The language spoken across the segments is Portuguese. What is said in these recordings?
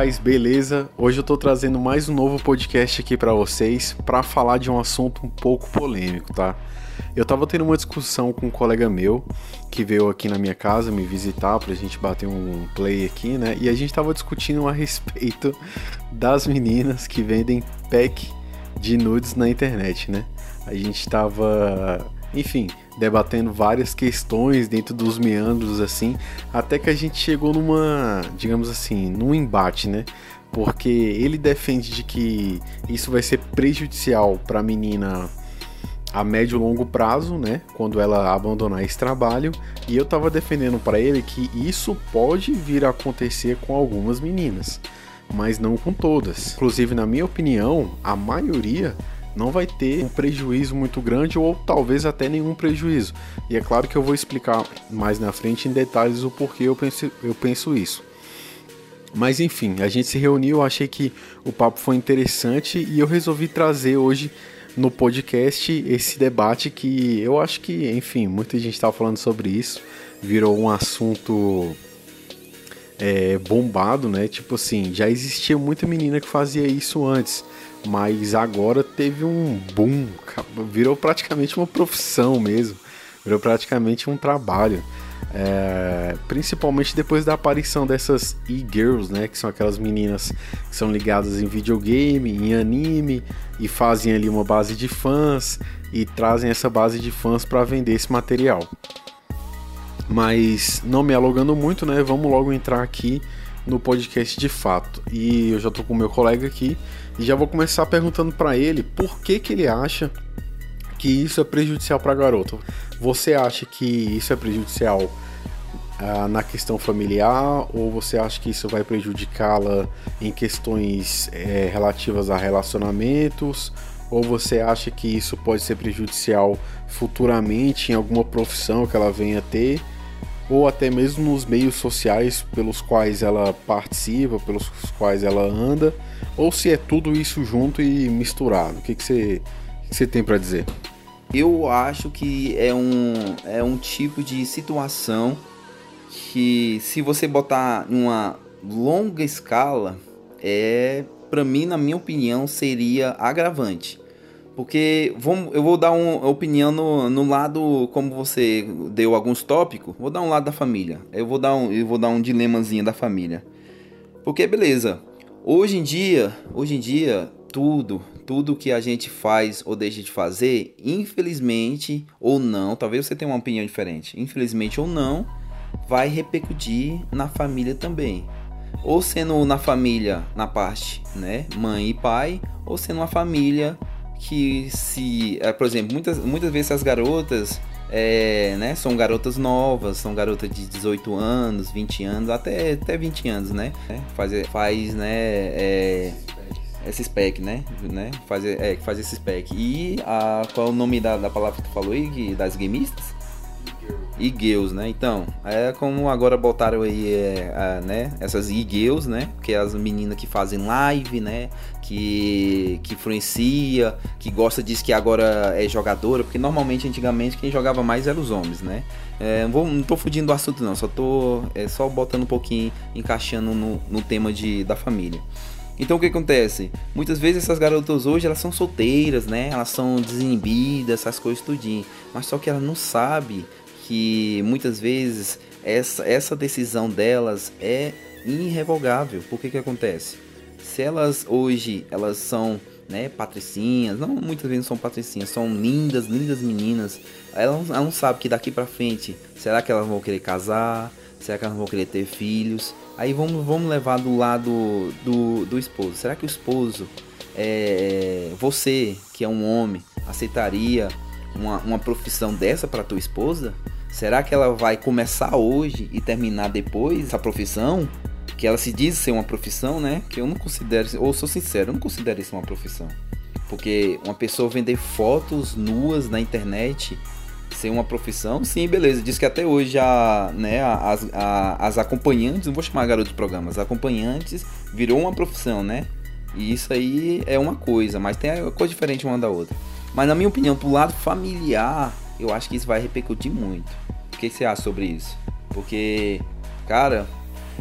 guys, beleza? Hoje eu tô trazendo mais um novo podcast aqui para vocês para falar de um assunto um pouco polêmico, tá? Eu tava tendo uma discussão com um colega meu que veio aqui na minha casa me visitar pra gente bater um play aqui, né? E a gente tava discutindo a respeito das meninas que vendem pack de nudes na internet, né? A gente tava, enfim, debatendo várias questões dentro dos meandros assim, até que a gente chegou numa, digamos assim, num embate, né? Porque ele defende de que isso vai ser prejudicial para a menina a médio e longo prazo, né, quando ela abandonar esse trabalho, e eu estava defendendo para ele que isso pode vir a acontecer com algumas meninas, mas não com todas. Inclusive, na minha opinião, a maioria não vai ter um prejuízo muito grande ou talvez até nenhum prejuízo. E é claro que eu vou explicar mais na frente em detalhes o porquê eu penso, eu penso isso. Mas enfim, a gente se reuniu, achei que o papo foi interessante e eu resolvi trazer hoje no podcast esse debate que eu acho que, enfim, muita gente estava falando sobre isso, virou um assunto é, bombado, né? Tipo assim, já existia muita menina que fazia isso antes. Mas agora teve um boom, virou praticamente uma profissão mesmo, virou praticamente um trabalho. É, principalmente depois da aparição dessas e-girls, né, que são aquelas meninas que são ligadas em videogame, em anime e fazem ali uma base de fãs e trazem essa base de fãs para vender esse material. Mas não me alongando muito, né, vamos logo entrar aqui no podcast de fato. E eu já tô com o meu colega aqui e já vou começar perguntando para ele por que que ele acha que isso é prejudicial para garota. Você acha que isso é prejudicial ah, na questão familiar ou você acha que isso vai prejudicá-la em questões é, relativas a relacionamentos? Ou você acha que isso pode ser prejudicial futuramente em alguma profissão que ela venha ter? ou até mesmo nos meios sociais pelos quais ela participa, pelos quais ela anda, ou se é tudo isso junto e misturado. O que, você, que você tem para dizer? Eu acho que é um, é um tipo de situação que, se você botar numa longa escala, é, para mim, na minha opinião, seria agravante. Porque vamos, eu vou dar uma opinião no, no lado, como você deu alguns tópicos, vou dar um lado da família. Eu vou dar um, eu vou dar um dilemazinho da família. Porque beleza, hoje em dia, hoje em dia, tudo, tudo que a gente faz ou deixa de fazer, infelizmente ou não, talvez você tenha uma opinião diferente, infelizmente ou não, vai repercutir na família também. Ou sendo na família, na parte, né, mãe e pai, ou sendo uma família que se, é, por exemplo, muitas, muitas vezes as garotas é, né, são garotas novas, são garotas de 18 anos, 20 anos, até, até 20 anos, né? Faz, faz né, é, esse spec, né? né? Faz, é, faz esse spec. E a, qual é o nome da, da palavra que tu falou aí, das gameistas? E-girls, né? Então, é como agora botaram aí, é, né? Essas e-girls, né? Que é as meninas que fazem live, né? Que, que influencia, que gosta, diz que agora é jogadora, porque normalmente, antigamente, quem jogava mais eram os homens, né? É, vou, não tô fugindo do assunto não, só tô é, só botando um pouquinho, encaixando no, no tema de, da família. Então o que acontece? Muitas vezes essas garotas hoje elas são solteiras, né? Elas são desinibidas, essas coisas tudinho. Mas só que ela não sabe que muitas vezes essa, essa decisão delas é irrevogável. Por que que acontece? Se elas hoje elas são né, patricinhas, não muitas vezes são patricinhas, são lindas, lindas meninas. Elas, elas não sabem que daqui para frente, será que elas vão querer casar? Será que elas vão querer ter filhos? Aí vamos, vamos levar do lado do, do esposo. Será que o esposo, é, você que é um homem, aceitaria uma, uma profissão dessa para tua esposa? Será que ela vai começar hoje e terminar depois essa profissão? Que ela se diz ser uma profissão, né? Que eu não considero, ou sou sincero, eu não considero isso uma profissão. Porque uma pessoa vender fotos nuas na internet ser uma profissão, sim, beleza. Diz que até hoje a, né, as, a, as acompanhantes, não vou chamar garoto de programa, as acompanhantes virou uma profissão, né? E isso aí é uma coisa, mas tem coisa diferente uma da outra. Mas na minha opinião, pro lado familiar, eu acho que isso vai repercutir muito. O que você acha sobre isso? Porque, cara,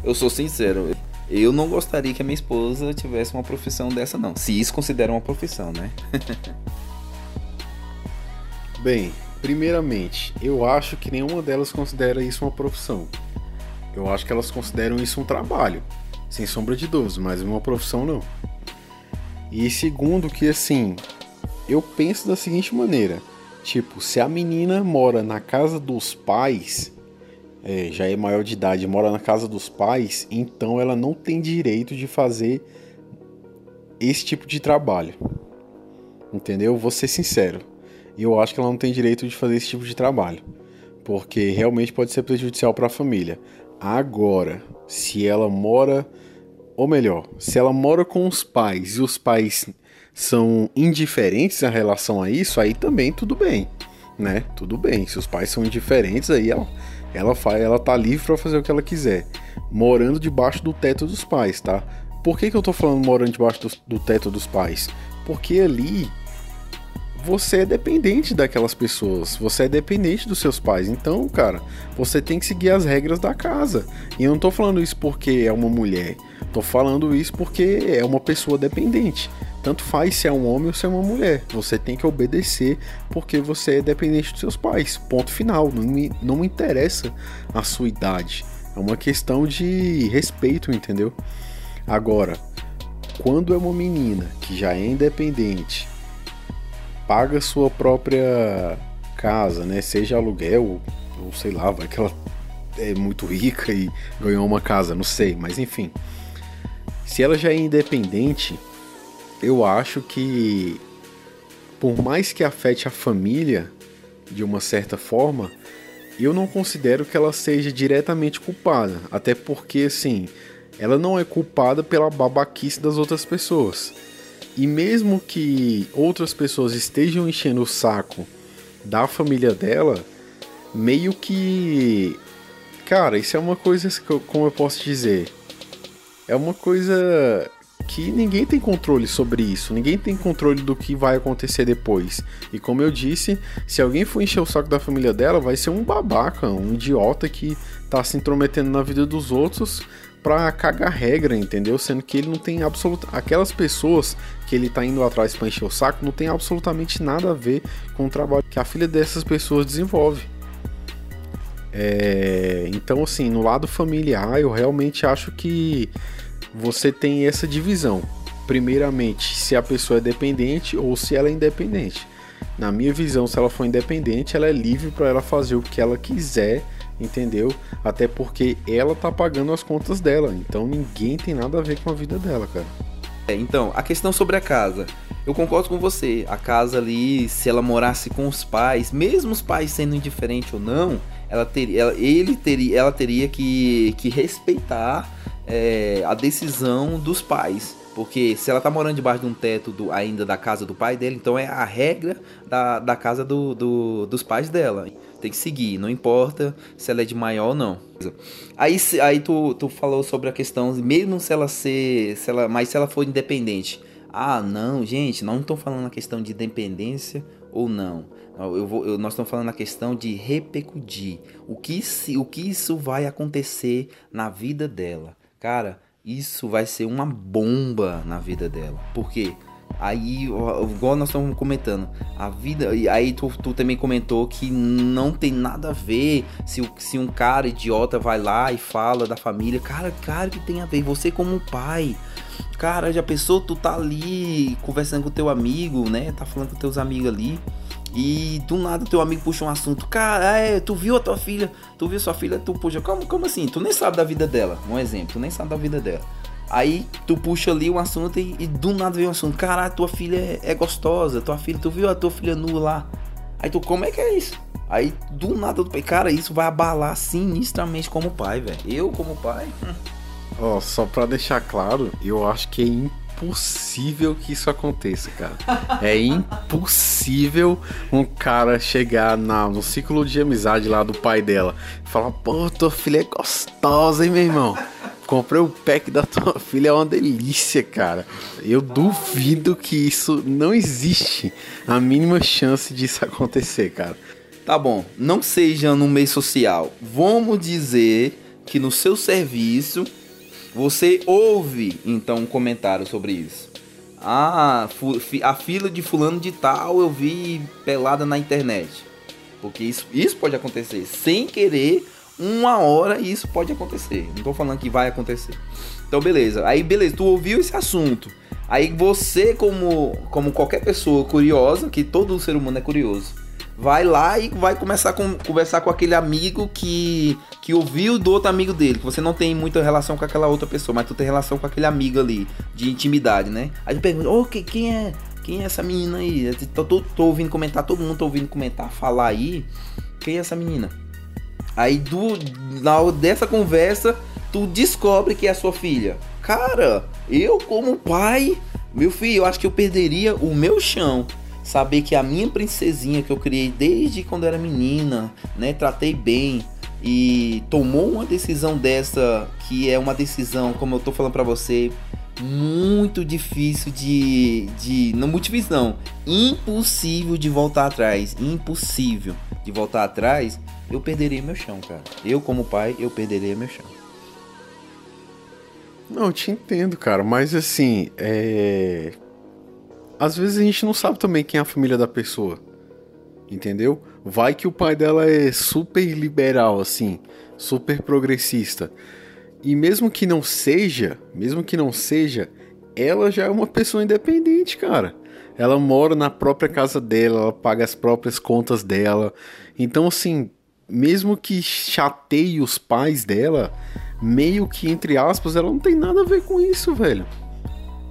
eu sou sincero, Eu não gostaria que a minha esposa tivesse uma profissão dessa, não. Se isso considera uma profissão, né? Bem, primeiramente, eu acho que nenhuma delas considera isso uma profissão. Eu acho que elas consideram isso um trabalho, sem sombra de dúvidas, mas uma profissão não. E segundo, que assim, eu penso da seguinte maneira: tipo, se a menina mora na casa dos pais, é, já é maior de idade, mora na casa dos pais, então ela não tem direito de fazer esse tipo de trabalho. Entendeu? Vou ser sincero. Eu acho que ela não tem direito de fazer esse tipo de trabalho. Porque realmente pode ser prejudicial para a família. Agora, se ela mora. Ou melhor, se ela mora com os pais e os pais são indiferentes em relação a isso, aí também tudo bem, né? Tudo bem. Se os pais são indiferentes, aí ela, ela, faz, ela tá livre para fazer o que ela quiser, morando debaixo do teto dos pais, tá? Por que, que eu tô falando morando debaixo do, do teto dos pais? Porque ali você é dependente daquelas pessoas, você é dependente dos seus pais. Então, cara, você tem que seguir as regras da casa. E eu não tô falando isso porque é uma mulher, tô falando isso porque é uma pessoa dependente. Tanto faz se é um homem ou se é uma mulher. Você tem que obedecer porque você é dependente dos seus pais. Ponto final. Não me, não me interessa a sua idade. É uma questão de respeito, entendeu? Agora, quando é uma menina que já é independente, paga sua própria casa, né? Seja aluguel ou sei lá, vai que ela é muito rica e ganhou uma casa, não sei, mas enfim. Se ela já é independente, eu acho que por mais que afete a família de uma certa forma, eu não considero que ela seja diretamente culpada, até porque assim, ela não é culpada pela babaquice das outras pessoas. E mesmo que outras pessoas estejam enchendo o saco da família dela, meio que cara, isso é uma coisa como eu posso dizer, é uma coisa que ninguém tem controle sobre isso, ninguém tem controle do que vai acontecer depois. E como eu disse, se alguém for encher o saco da família dela, vai ser um babaca, um idiota que tá se intrometendo na vida dos outros pra cagar regra, entendeu? Sendo que ele não tem absoluta. Aquelas pessoas que ele tá indo atrás pra encher o saco não tem absolutamente nada a ver com o trabalho que a filha dessas pessoas desenvolve. É... Então, assim, no lado familiar, eu realmente acho que você tem essa divisão. Primeiramente, se a pessoa é dependente ou se ela é independente. Na minha visão, se ela for independente, ela é livre para ela fazer o que ela quiser, entendeu? Até porque ela tá pagando as contas dela, então ninguém tem nada a ver com a vida dela, cara. É, então, a questão sobre a casa. Eu concordo com você. A casa ali, se ela morasse com os pais, mesmo os pais sendo indiferentes ou não, ela teria, ela, ele teria, ela teria que, que respeitar é, a decisão dos pais. Porque se ela tá morando debaixo de um teto do, ainda da casa do pai dele, então é a regra da, da casa do, do, dos pais dela. Tem que seguir, não importa se ela é de maior ou não. Aí, aí tu, tu falou sobre a questão, mesmo se ela ser. Se ela, mas se ela for independente. Ah, não, gente, não estou falando na questão de independência ou não. Eu vou, eu, nós estamos falando na questão de repercutir. O que, se, o que isso vai acontecer na vida dela? Cara, isso vai ser uma bomba na vida dela. Por quê? Aí, igual nós estamos comentando, a vida. E aí tu, tu, também comentou que não tem nada a ver se, se um cara idiota vai lá e fala da família. Cara, cara que tem a ver. Você como pai. Cara, já pensou, tu tá ali conversando com teu amigo, né? Tá falando com teus amigos ali. E do nada teu amigo puxa um assunto. Cara, é, tu viu a tua filha? Tu viu sua filha? Tu puxa. Como, como assim? Tu nem sabe da vida dela. Um exemplo, tu nem sabe da vida dela. Aí tu puxa ali um assunto e, e do nada vem um assunto. Caralho, tua filha é, é, gostosa. Tua filha, tu viu a tua filha nua lá? Aí tu, como é que é isso? Aí do nada, cara, isso vai abalar sinistramente como pai, velho. Eu como pai. Ó, oh, só pra deixar claro, eu acho que é impossível que isso aconteça, cara. É impossível um cara chegar na, no ciclo de amizade lá do pai dela e falar: pô, tua filha é gostosa, hein, meu irmão? Comprei o pack da tua filha, é uma delícia, cara. Eu duvido que isso não existe a mínima chance disso acontecer, cara. Tá bom, não seja no meio social. Vamos dizer que no seu serviço Você ouve então um comentário sobre isso. Ah, a fila de fulano de tal eu vi pelada na internet. Porque isso, isso pode acontecer. Sem querer, uma hora isso pode acontecer. Não tô falando que vai acontecer. Então, beleza. Aí, beleza, tu ouviu esse assunto. Aí você, como, como qualquer pessoa curiosa, que todo ser humano é curioso, vai lá e vai começar a conversar com aquele amigo que, que ouviu do outro amigo dele, que você não tem muita relação com aquela outra pessoa, mas tu tem relação com aquele amigo ali, de intimidade, né? Aí tu pergunta, ô, oh, quem é? Quem é essa menina aí? Tô, tô, tô, ouvindo comentar, todo mundo tá ouvindo comentar, falar aí. Quem é essa menina? Aí do, na, dessa conversa, tu descobre que é a sua filha. Cara, eu como pai, meu filho, eu acho que eu perderia o meu chão. Saber que a minha princesinha que eu criei desde quando era menina, né, tratei bem e tomou uma decisão dessa que é uma decisão, como eu tô falando para você, muito difícil de, de não muito difícil não, impossível de voltar atrás, impossível de voltar atrás, eu perderia meu chão, cara. Eu como pai, eu perderia meu chão. Não, eu te entendo, cara, mas assim, é. Às vezes a gente não sabe também quem é a família da pessoa. Entendeu? Vai que o pai dela é super liberal, assim, super progressista. E mesmo que não seja, mesmo que não seja, ela já é uma pessoa independente, cara. Ela mora na própria casa dela, ela paga as próprias contas dela. Então, assim, mesmo que chateie os pais dela, meio que, entre aspas, ela não tem nada a ver com isso, velho.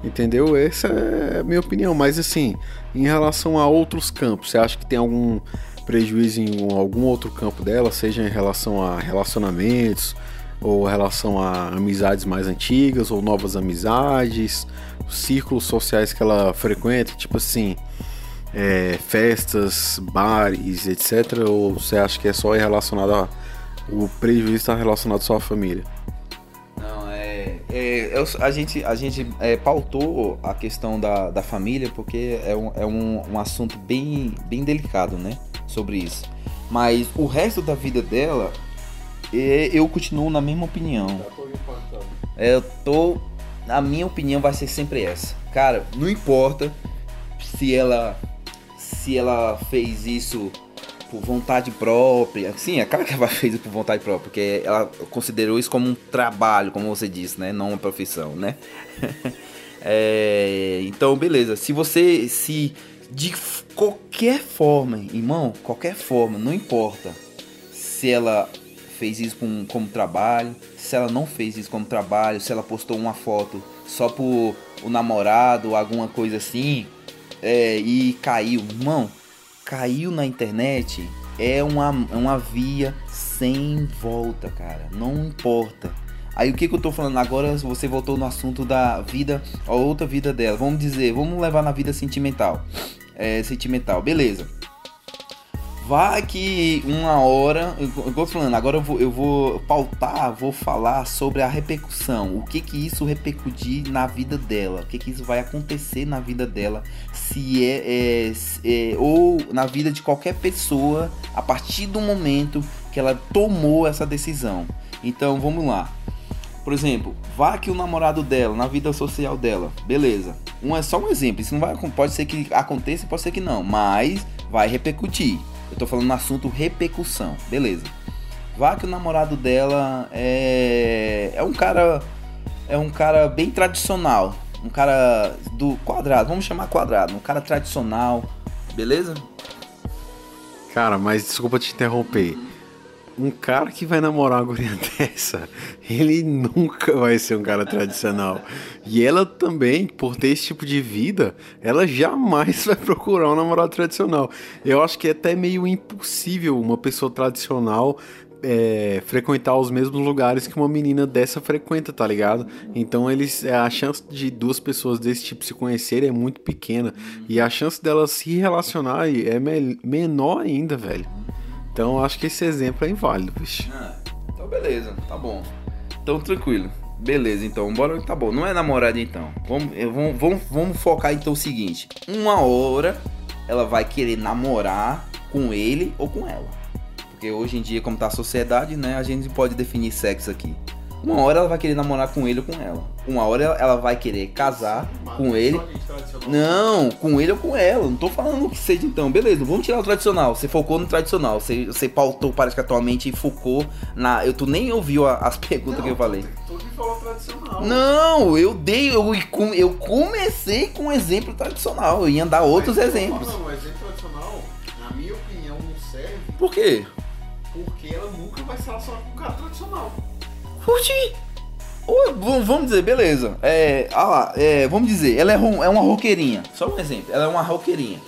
Entendeu? Essa é a minha opinião. Mas assim, em relação a outros campos, você acha que tem algum prejuízo em algum outro campo dela, seja em relação a relacionamentos, ou relação a amizades mais antigas, ou novas amizades, círculos sociais que ela frequenta, tipo assim, é, festas, bares, etc. Ou você acha que é só relacionado a. O prejuízo está relacionado só à família? É, eu, a gente, a gente é, pautou a questão da, da família porque é, um, é um, um assunto bem, bem delicado, né? Sobre isso. Mas o resto da vida dela, é, eu continuo na mesma opinião. É, eu tô. A minha opinião vai ser sempre essa. Cara, não importa se ela. Se ela fez isso por vontade própria. Sim, é claro que ela fez por vontade própria, porque ela considerou isso como um trabalho, como você disse, né? Não uma profissão, né? é, então, beleza. Se você se de qualquer forma, irmão, qualquer forma, não importa se ela fez isso como, como trabalho, se ela não fez isso como trabalho, se ela postou uma foto só por o namorado, alguma coisa assim, é, e caiu, irmão, caiu na internet é uma, uma via sem volta, cara. Não importa. Aí o que, que eu tô falando agora? Você voltou no assunto da vida, a outra vida dela. Vamos dizer, vamos levar na vida sentimental. É, sentimental, beleza. Vai que uma hora, eu, tô falando, agora eu vou, eu vou pautar, vou falar sobre a repercussão, o que que isso repercutir na vida dela, o que que isso vai acontecer na vida dela, se é, é, é ou na vida de qualquer pessoa a partir do momento que ela tomou essa decisão. Então vamos lá. Por exemplo, vá que o namorado dela, na vida social dela, beleza. Um é só um exemplo. Isso não vai, pode ser que aconteça, pode ser que não, mas vai repercutir. Eu tô falando no assunto repercussão, beleza. Vá que o namorado dela é é um cara é um cara bem tradicional, um cara do quadrado, vamos chamar quadrado, um cara tradicional, beleza? Cara, mas desculpa te interromper um cara que vai namorar uma guria dessa, ele nunca vai ser um cara tradicional. E ela também, por ter esse tipo de vida, ela jamais vai procurar um namorado tradicional. Eu acho que é até meio impossível uma pessoa tradicional é, frequentar os mesmos lugares que uma menina dessa frequenta, tá ligado? Então eles a chance de duas pessoas desse tipo se conhecerem é muito pequena e a chance delas se relacionar é menor ainda, velho. Então acho que esse exemplo é inválido, bicho. Ah, então beleza, tá bom. Então tranquilo. Beleza, então, bora, tá bom. Não é namorada então. Vamos, vamos, vamos, vamos focar então o seguinte: uma hora ela vai querer namorar com ele ou com ela. Porque hoje em dia, como tá a sociedade, né, a gente pode definir sexo aqui. Uma hora ela vai querer namorar com ele ou com ela. Uma hora ela vai querer casar com ele. Não, com ele ou com ela. Não tô falando que seja então. Beleza, vamos tirar o tradicional. Você focou no tradicional. Você, você pautou, parece que atualmente e focou na. Eu, tu nem ouviu a- as perguntas Não, que eu falei. Tu que falou tradicional. Não, eu dei. Eu, eu comecei com um exemplo tradicional. Eu ia dar outros Mas, exemplos. Não, o exemplo tradicional, na minha opinião, não serve Por quê? porque ela nunca vai se relacionar com um cara tradicional. Curti. Vamos dizer, beleza. É, ah lá, é, vamos dizer, ela é, é uma roqueirinha. Só um exemplo, ela é uma roqueirinha.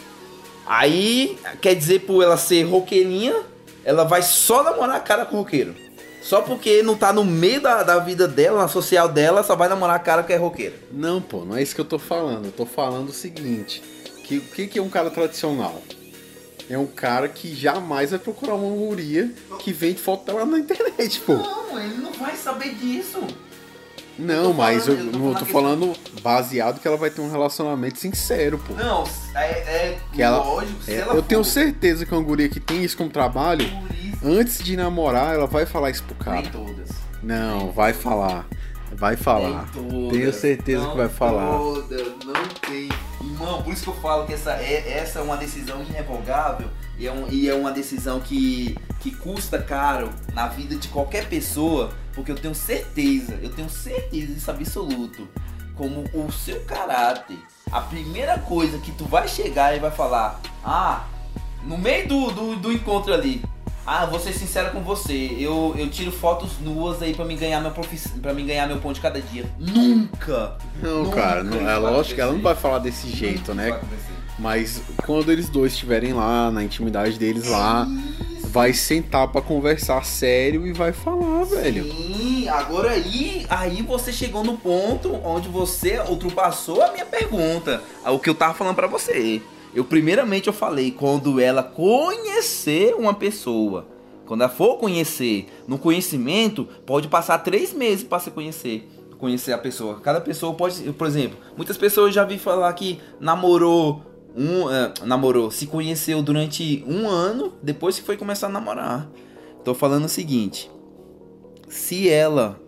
Aí, quer dizer, por ela ser roqueirinha, ela vai só namorar cara com roqueiro. Só porque não tá no meio da, da vida dela, na social dela, só vai namorar cara que é roqueiro. Não, pô, não é isso que eu tô falando. Eu tô falando o seguinte: que o que, que é um cara tradicional? É um cara que jamais vai procurar uma guria que vende foto dela na internet, pô. Não, ele não vai saber disso. Não, tô mas eu, falando- eu tô não, eu tô falando falando baseado que ela vai ter um relacionamento sincero, pô. Não, é, é Que ela- lógico, se É, ela eu tenho for certeza que uma guria que tem isso como trabalho, antes de namorar, ela vai falar isso pro cara. nem todas. Não, vai falar. Vai falar. Nem todas, Tenho certeza não que vai falar. Todas, não tem. Irmão, por isso que eu falo que essa é, essa é uma decisão irrevogável e é, um- e é uma decisão que, que custa caro na vida de qualquer pessoa, porque eu tenho certeza, eu tenho certeza disso absoluto, como o seu caráter, a primeira coisa que tu vai chegar e vai falar, ah, no meio do, do, do encontro ali, ah, vou ser sincero com você. Eu, eu tiro fotos nuas aí pra me ganhar meu para me ganhar meu pão de cada dia. Nunca. Não, Nunca cara, não, isso é lógico que ela não vai falar desse jeito, Nunca né? Mas quando eles dois estiverem lá, na intimidade deles lá, vai sentar pra conversar sério e vai falar, velho. Sim, agora aí, aí você chegou no ponto onde você ultrapassou a minha pergunta, o que eu tava falando pra você. Eu primeiramente eu falei quando ela conhecer uma pessoa, quando ela for conhecer, no conhecimento pode passar três meses pra se conhecer, conhecer a pessoa. Cada pessoa pode, por exemplo, muitas pessoas já vi falar que namorou um, eh, namorou, se conheceu durante um ano depois que foi começar a namorar. Tô falando o seguinte se ela-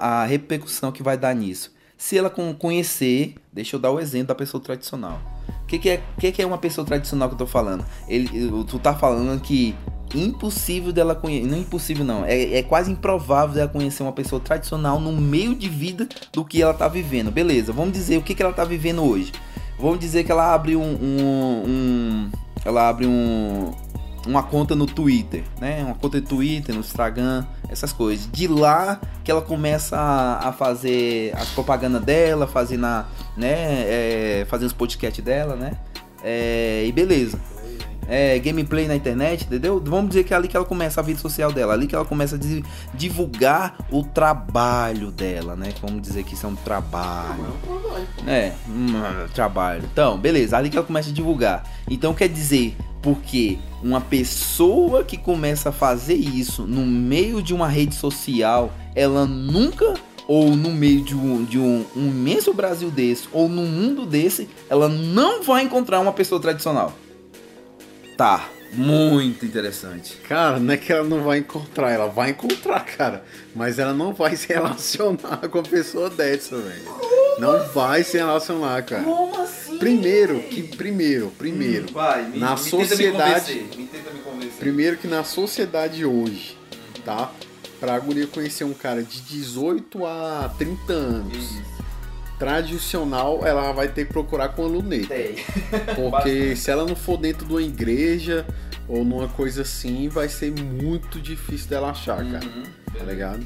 a repercussão que vai dar nisso, se ela con- conhecer, deixa eu dar o exemplo da pessoa tradicional. O que, que, é, que, que é uma pessoa tradicional que eu tô falando? Ele, tu tá falando que impossível dela conhecer, não é impossível não, é, é quase improvável dela conhecer uma pessoa tradicional no meio de vida do que ela tá vivendo. Beleza, vamos dizer o que, que ela tá vivendo hoje. Vamos dizer que ela abre um, um- um- ela abre um, uma conta no Twitter, né? Uma conta de Twitter, no Instagram, essas coisas. De lá que ela começa a, a fazer as propagandas dela, fazer na, né? É, fazer os podcasts dela, né? É, e beleza. É, gameplay na internet, entendeu? Vamos dizer que é ali que ela começa a vida social dela, ali que ela começa a di- divulgar o trabalho dela, né? Vamos dizer que isso é um trabalho. É, um trabalho. Então, beleza, ali que ela começa a divulgar. Então quer dizer, porque uma pessoa que começa a fazer isso no meio de uma rede social, ela nunca, ou no meio de um, de um, um imenso Brasil desse, ou num mundo desse, ela não vai encontrar uma pessoa tradicional. Tá, muito interessante. Cara, não é que ela não vai encontrar, ela vai encontrar, cara. Mas ela não vai se relacionar com a pessoa dessa, velho. Não vai se relacionar, cara. Como assim? Primeiro, que primeiro, primeiro. Vai, me, Na me sociedade- Tenta me, tenta me convencer. Primeiro que na sociedade hoje, tá? Pra guria conhecer um cara de 18 a 30 anos, Isso. tradicional, ela vai ter que procurar com a luneta. Tem. Porque se ela não for dentro de uma igreja ou numa coisa assim, vai ser muito difícil dela achar, cara. Uhum, Tá ligado?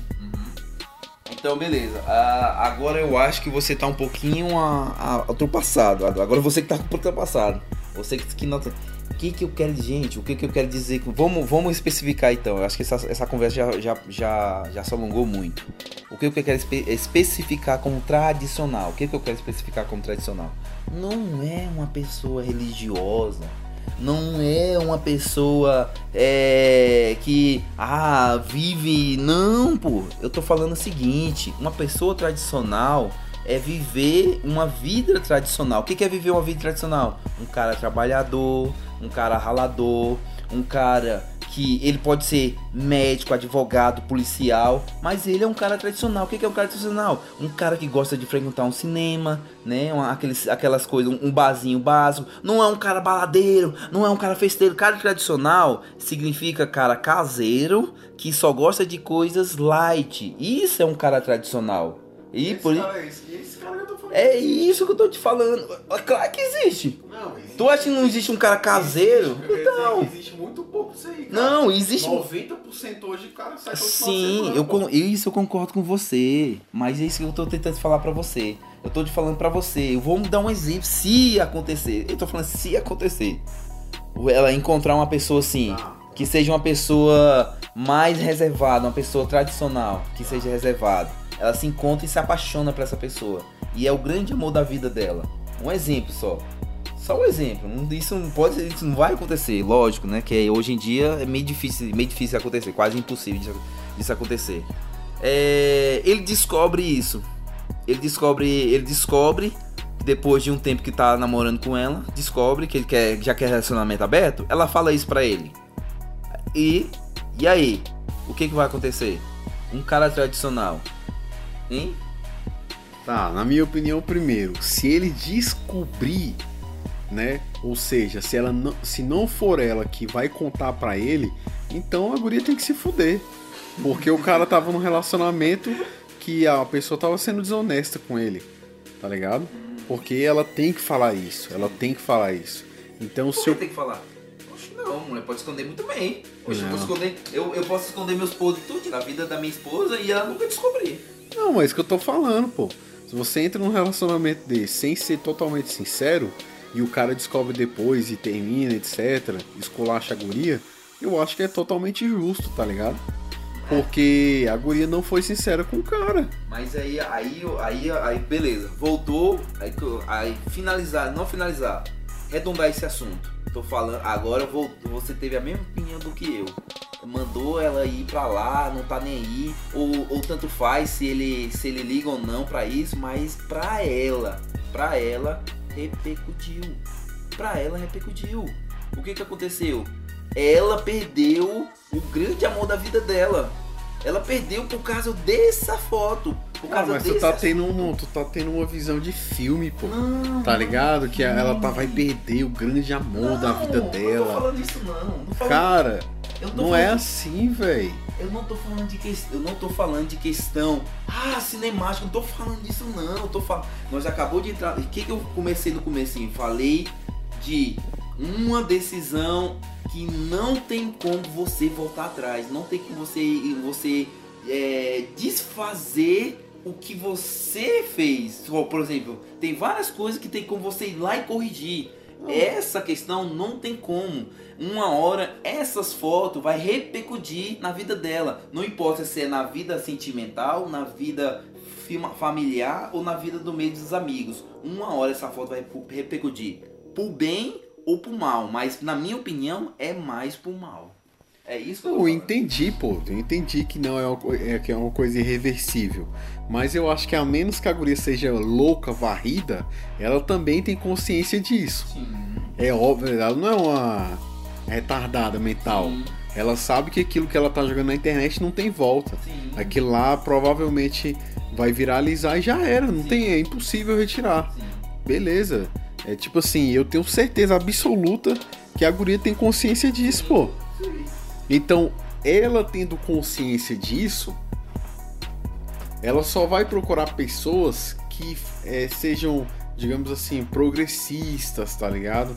Então, beleza. Ah, agora eu acho que você tá um pouquinho a, a- ultrapassado. Agora você que tá ultrapassado. Você que, que nota. O que, que eu quero, gente? O que, que eu quero dizer? Vamos, vamos especificar então. Eu acho que essa, essa conversa já, já, já, já se alongou muito. O que, que eu quero espe- especificar como tradicional? O que, que eu quero especificar como tradicional? Não é uma pessoa religiosa. Não é uma pessoa é, que ah, vive. Não, pô. Eu tô falando o seguinte: uma pessoa tradicional é viver uma vida tradicional. O que é viver uma vida tradicional? Um cara trabalhador, um cara ralador, um cara que ele pode ser médico, advogado, policial, mas ele é um cara tradicional. O que é um cara tradicional? Um cara que gosta de frequentar um cinema, né? Aqueles, aquelas coisas, um, um barzinho básico. Não é um cara baladeiro, não é um cara festeiro. Cara tradicional significa cara caseiro que só gosta de coisas light. Isso é um cara tradicional. E esse por cara, é isso que eu tô te falando. Claro que existe. Não, existe. Tu acha que não existe um cara caseiro? Existe, Então. Existe muito pouco isso aí. cara. Não, existe. 90% hoje o cara sai Sim, eu, con- isso eu concordo com você. Mas é isso que eu tô tentando falar pra você. Eu tô te falando pra você. Eu vou dar um exemplo. Se acontecer. Eu tô falando se acontecer. Ela encontrar uma pessoa assim. Tá. Que seja uma pessoa mais reservada, uma pessoa tradicional, que seja reservada. Ela se encontra e se apaixona por essa pessoa. E é o grande amor da vida dela. Um exemplo só. Só um exemplo. Isso não pode, isso não vai acontecer, lógico, né? Que hoje em dia é meio difícil, meio difícil acontecer, quase impossível disso, acontecer. É, ele descobre isso. Ele descobre, ele descobre depois de um tempo que tá namorando com ela, descobre que ele quer, já quer relacionamento aberto. Ela fala isso pra ele. E e aí, o que que vai acontecer? Um cara tradicional, hein? Tá, na minha opinião, primeiro, se ele descobrir, né? Ou seja, se ela não, se não for ela que vai contar pra ele, então a guria tem que se fuder. Porque o cara tava num relacionamento que a pessoa tava sendo desonesta com ele, tá ligado? Porque ela tem que falar isso, ela tem que falar isso. Então Por se que eu tem que falar? Oxe, não, mulher pode esconder muito bem. Oxe, eu, esconder, eu, eu posso esconder meus podres tudo na vida da minha esposa e ela nunca descobrir. Não, mas é isso que eu tô falando, pô. Se você entra num relacionamento desse sem ser totalmente sincero, e o cara descobre depois e termina, etc., esculacha a guria, eu acho que é totalmente justo, tá ligado? Porque a guria não foi sincera com o cara. Mas aí, aí, aí, aí, beleza. Voltou, aí, aí finalizar, não finalizar, redondar esse assunto. Tô falando, agora vou, você teve a mesma opinião do que eu. Mandou ela ir pra lá, não tá nem aí, ou, ou tanto faz se ele, se ele liga ou não pra isso, mas pra ela, pra ela, repercutiu. Pra ela repercutiu. O que que aconteceu? Ela perdeu o grande amor da vida dela. Ela perdeu por causa dessa foto. Por Ah, causa mas desse tu tá, assunto. tendo um, tu tá tendo uma visão de filme, pô. Não, Tá ligado? Que ela tá, não. vai perder o grande amor da vida Não, Não tô dela. falando isso não. não Cara, não falando- é assim, velho. Eu não tô falando de questão. Eu não tô falando de questão. Ah, cinemática, não tô falando disso não. Eu tô falando. Nós acabou de entrar. O que, que eu comecei no comecinho? Falei de uma decisão que não tem como você voltar atrás. Não tem como você, você é, desfazer o que você fez. Por por exemplo, tem várias coisas que tem como você ir lá e corrigir. Essa questão não tem como. Uma hora essas fotos vai repercutir na vida dela. Não importa se é na vida sentimental, na vida familiar ou na vida do meio dos amigos. Uma hora essa foto vai repercutir por bem ou por mal. Mas na minha opinião é mais por mal. É isso que eu Eu entendi, pô. Eu entendi que não é, uma, é, que é uma coisa irreversível. Mas eu acho que a menos que a guria seja louca, varrida, ela também tem consciência disso. Sim. É óbvio, ela não é uma retardada mental. Sim. Ela sabe que aquilo que ela tá jogando na internet não tem volta. Sim. Aquilo lá provavelmente vai viralizar e já era. Não Sim. tem, é impossível retirar. Beleza. É tipo assim, eu tenho certeza absoluta que a guria tem consciência disso, pô. Então, ela tendo consciência disso, ela só vai procurar pessoas que é, sejam, digamos assim, progressistas, tá ligado?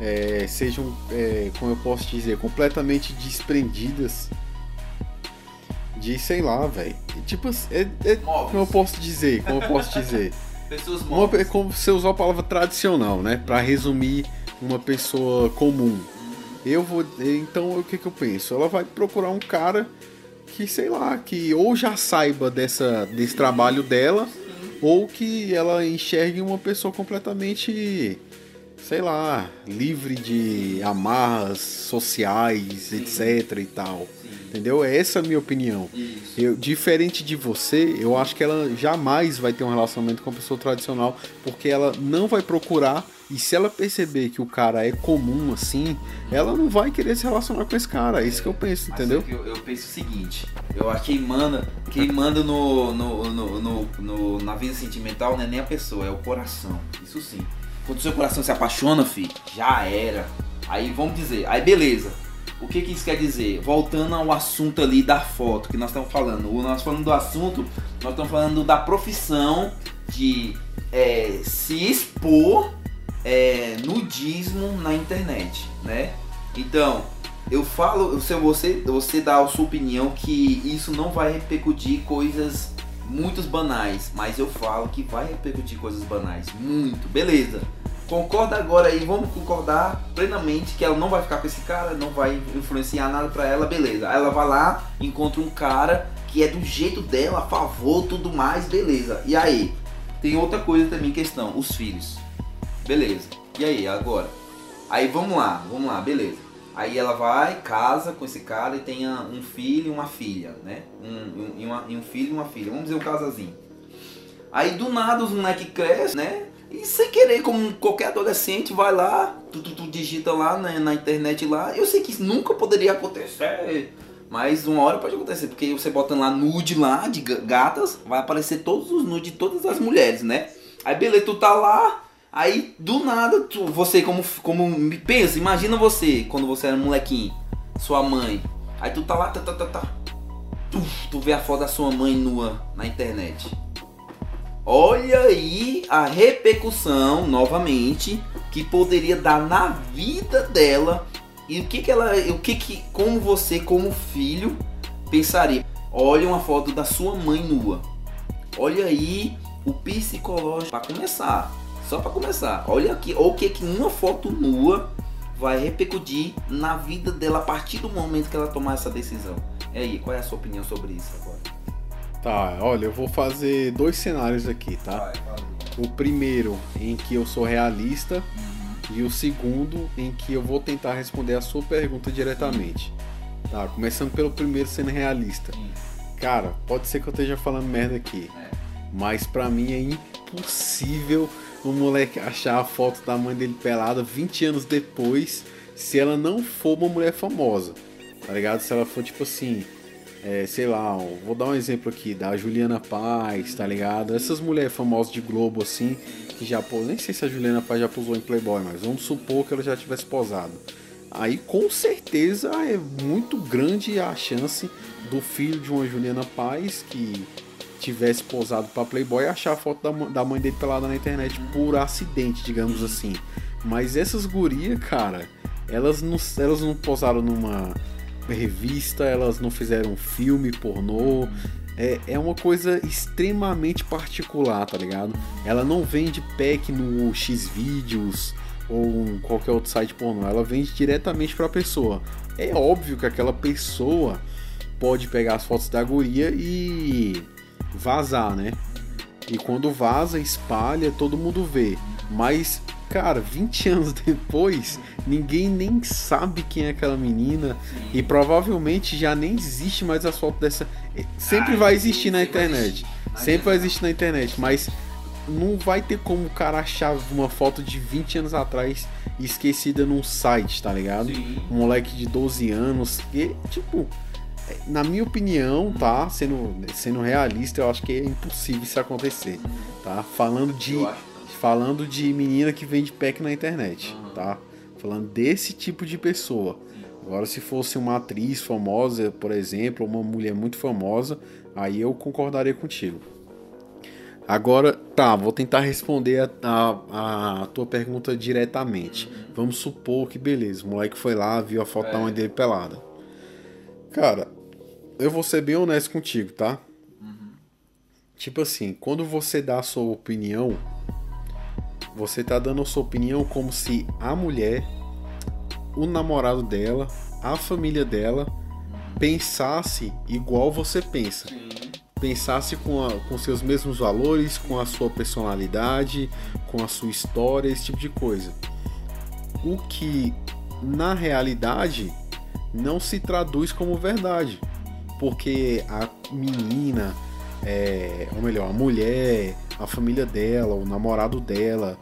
É, sejam, é, como eu posso dizer, completamente desprendidas de, sei lá, velho. Tipo, é, é- Móveis. como eu posso dizer, como eu posso dizer. Pessoas móveis. é como você usou a palavra tradicional, né? Pra resumir uma pessoa comum. Eu vou. Então o que, que eu penso? Ela vai procurar um cara que, sei lá, que ou já saiba dessa, desse trabalho dela, ou que ela enxergue uma pessoa completamente, sei lá, livre de amarras sociais, etc e tal. Entendeu? É essa a minha opinião. Eu, diferente de você, eu acho que ela jamais vai ter um relacionamento com uma pessoa tradicional, porque ela não vai procurar E se ela perceber que o cara é comum assim, ela não vai querer se relacionar com esse cara. É isso que eu penso, entendeu? Eu, eu, penso o seguinte, eu acho que quem manda, quem manda no, no, no, no, no na vida sentimental não é nem a pessoa, é o coração. Isso sim. Quando o seu coração se apaixona, filho, já era. Aí vamos dizer, aí beleza. O que, que isso quer dizer? Voltando ao assunto ali da foto que nós estamos falando. Nós falando do assunto, nós estamos falando da profissão de é, se expor é, nudismo na internet, né? Então, eu falo, se você, você dá a sua opinião que isso não vai repercutir coisas muito banais, mas eu falo que vai repercutir coisas banais, muito, beleza. Concorda agora aí, vamos concordar plenamente que ela não vai ficar com esse cara, não vai influenciar nada para ela, beleza. Aí ela vai lá, encontra um cara que é do jeito dela, a favor, tudo mais, beleza. E aí? Tem outra coisa também questão, os filhos. Beleza. E aí, agora? Aí vamos lá, vamos lá, beleza. Aí ela vai, casa com esse cara e tem um filho e uma filha, né? Um, um, uma, um filho e uma filha. Vamos dizer um casazinho. Aí do nada os moleques crescem, né? E sem querer, como qualquer adolescente, vai lá, tu, tu, tu digita lá né, na internet lá. Eu sei que isso nunca poderia acontecer. Mas uma hora pode acontecer, porque você botando lá nude lá de gatas, vai aparecer todos os nudes de todas as mulheres, né? Aí beleza, tu tá lá, aí do nada, tu, você como, como pensa, imagina você, quando você era molequinho, sua mãe. Aí tu tá lá, tá, tá, tá, tá. Tu, tu vê a foto da sua mãe nua na internet. Olha aí a repercussão, novamente, que poderia dar na vida dela e o que que ela, o que que, como você, como filho, pensaria? Olha uma foto da sua mãe nua. Olha aí o psicológico para começar. Só para começar. Olha aqui, o que que uma foto nua vai repercutir na vida dela a partir do momento que ela tomar essa decisão. E aí, qual é a sua opinião sobre isso agora? Tá, olha, eu vou fazer dois cenários aqui, tá? Vai, o primeiro em que eu sou realista uhum. e o segundo em que eu vou tentar responder a sua pergunta diretamente. Uhum. Tá, começando pelo primeiro sendo realista. Uhum. Cara, pode ser que eu esteja falando merda aqui, é. mas para mim é impossível o moleque achar a foto da mãe dele pelada 20 anos depois se ela não for uma mulher famosa. Tá ligado? Se ela for tipo assim, é, sei lá, vou dar um exemplo aqui da Juliana Paz, tá ligado? Essas mulheres famosas de Globo assim, que já nem sei se a Juliana Paz já posou em Playboy, mas vamos supor que ela já tivesse posado. Aí com certeza é muito grande a chance do filho de uma Juliana Paz que tivesse posado para Playboy achar a foto da, da mãe dele pelada na internet por acidente, digamos assim. Mas essas gurias, cara, elas não, elas não posaram numa revista, elas não fizeram filme pornô. É, é uma coisa extremamente particular, tá ligado? Ela não vende pack no Xvideos ou qualquer outro site pornô, ela vende diretamente para a pessoa. É óbvio que aquela pessoa pode pegar as fotos da guria e vazar, né? E quando vaza, espalha, todo mundo vê. Mas Cara, 20 anos depois, ninguém nem sabe quem é aquela menina Sim. e provavelmente já nem existe mais as fotos dessa. Eh, sempre ah, vai existir na internet. Sempre vai existir na internet, mas não vai ter como o cara achar uma foto de 20 anos atrás esquecida num site, tá ligado? Sim. Um moleque de 12 anos. E, tipo, na minha opinião, tá? Sendo, sendo realista, eu acho que é impossível isso acontecer, tá? Falando de falando de menina que vende pack na internet, tá? Falando desse tipo de pessoa. Agora, se fosse uma atriz famosa, por exemplo, uma mulher muito famosa, aí eu concordaria contigo. Agora, tá, vou tentar responder a, a, a tua pergunta diretamente. Vamos supor que, beleza, o moleque foi lá, viu a foto é. da mãe dele pelada. Cara, eu vou ser bem honesto contigo, tá? Uhum. Tipo assim, quando você dá a sua opinião, você tá dando a sua opinião como se a mulher, o namorado dela, a família dela pensasse igual você pensa. Sim. Pensasse com, a, com seus mesmos valores, com a sua personalidade, com a sua história, esse tipo de coisa. O que na realidade não se traduz como verdade, porque a menina, é, ou melhor, a mulher, a família dela, o namorado dela,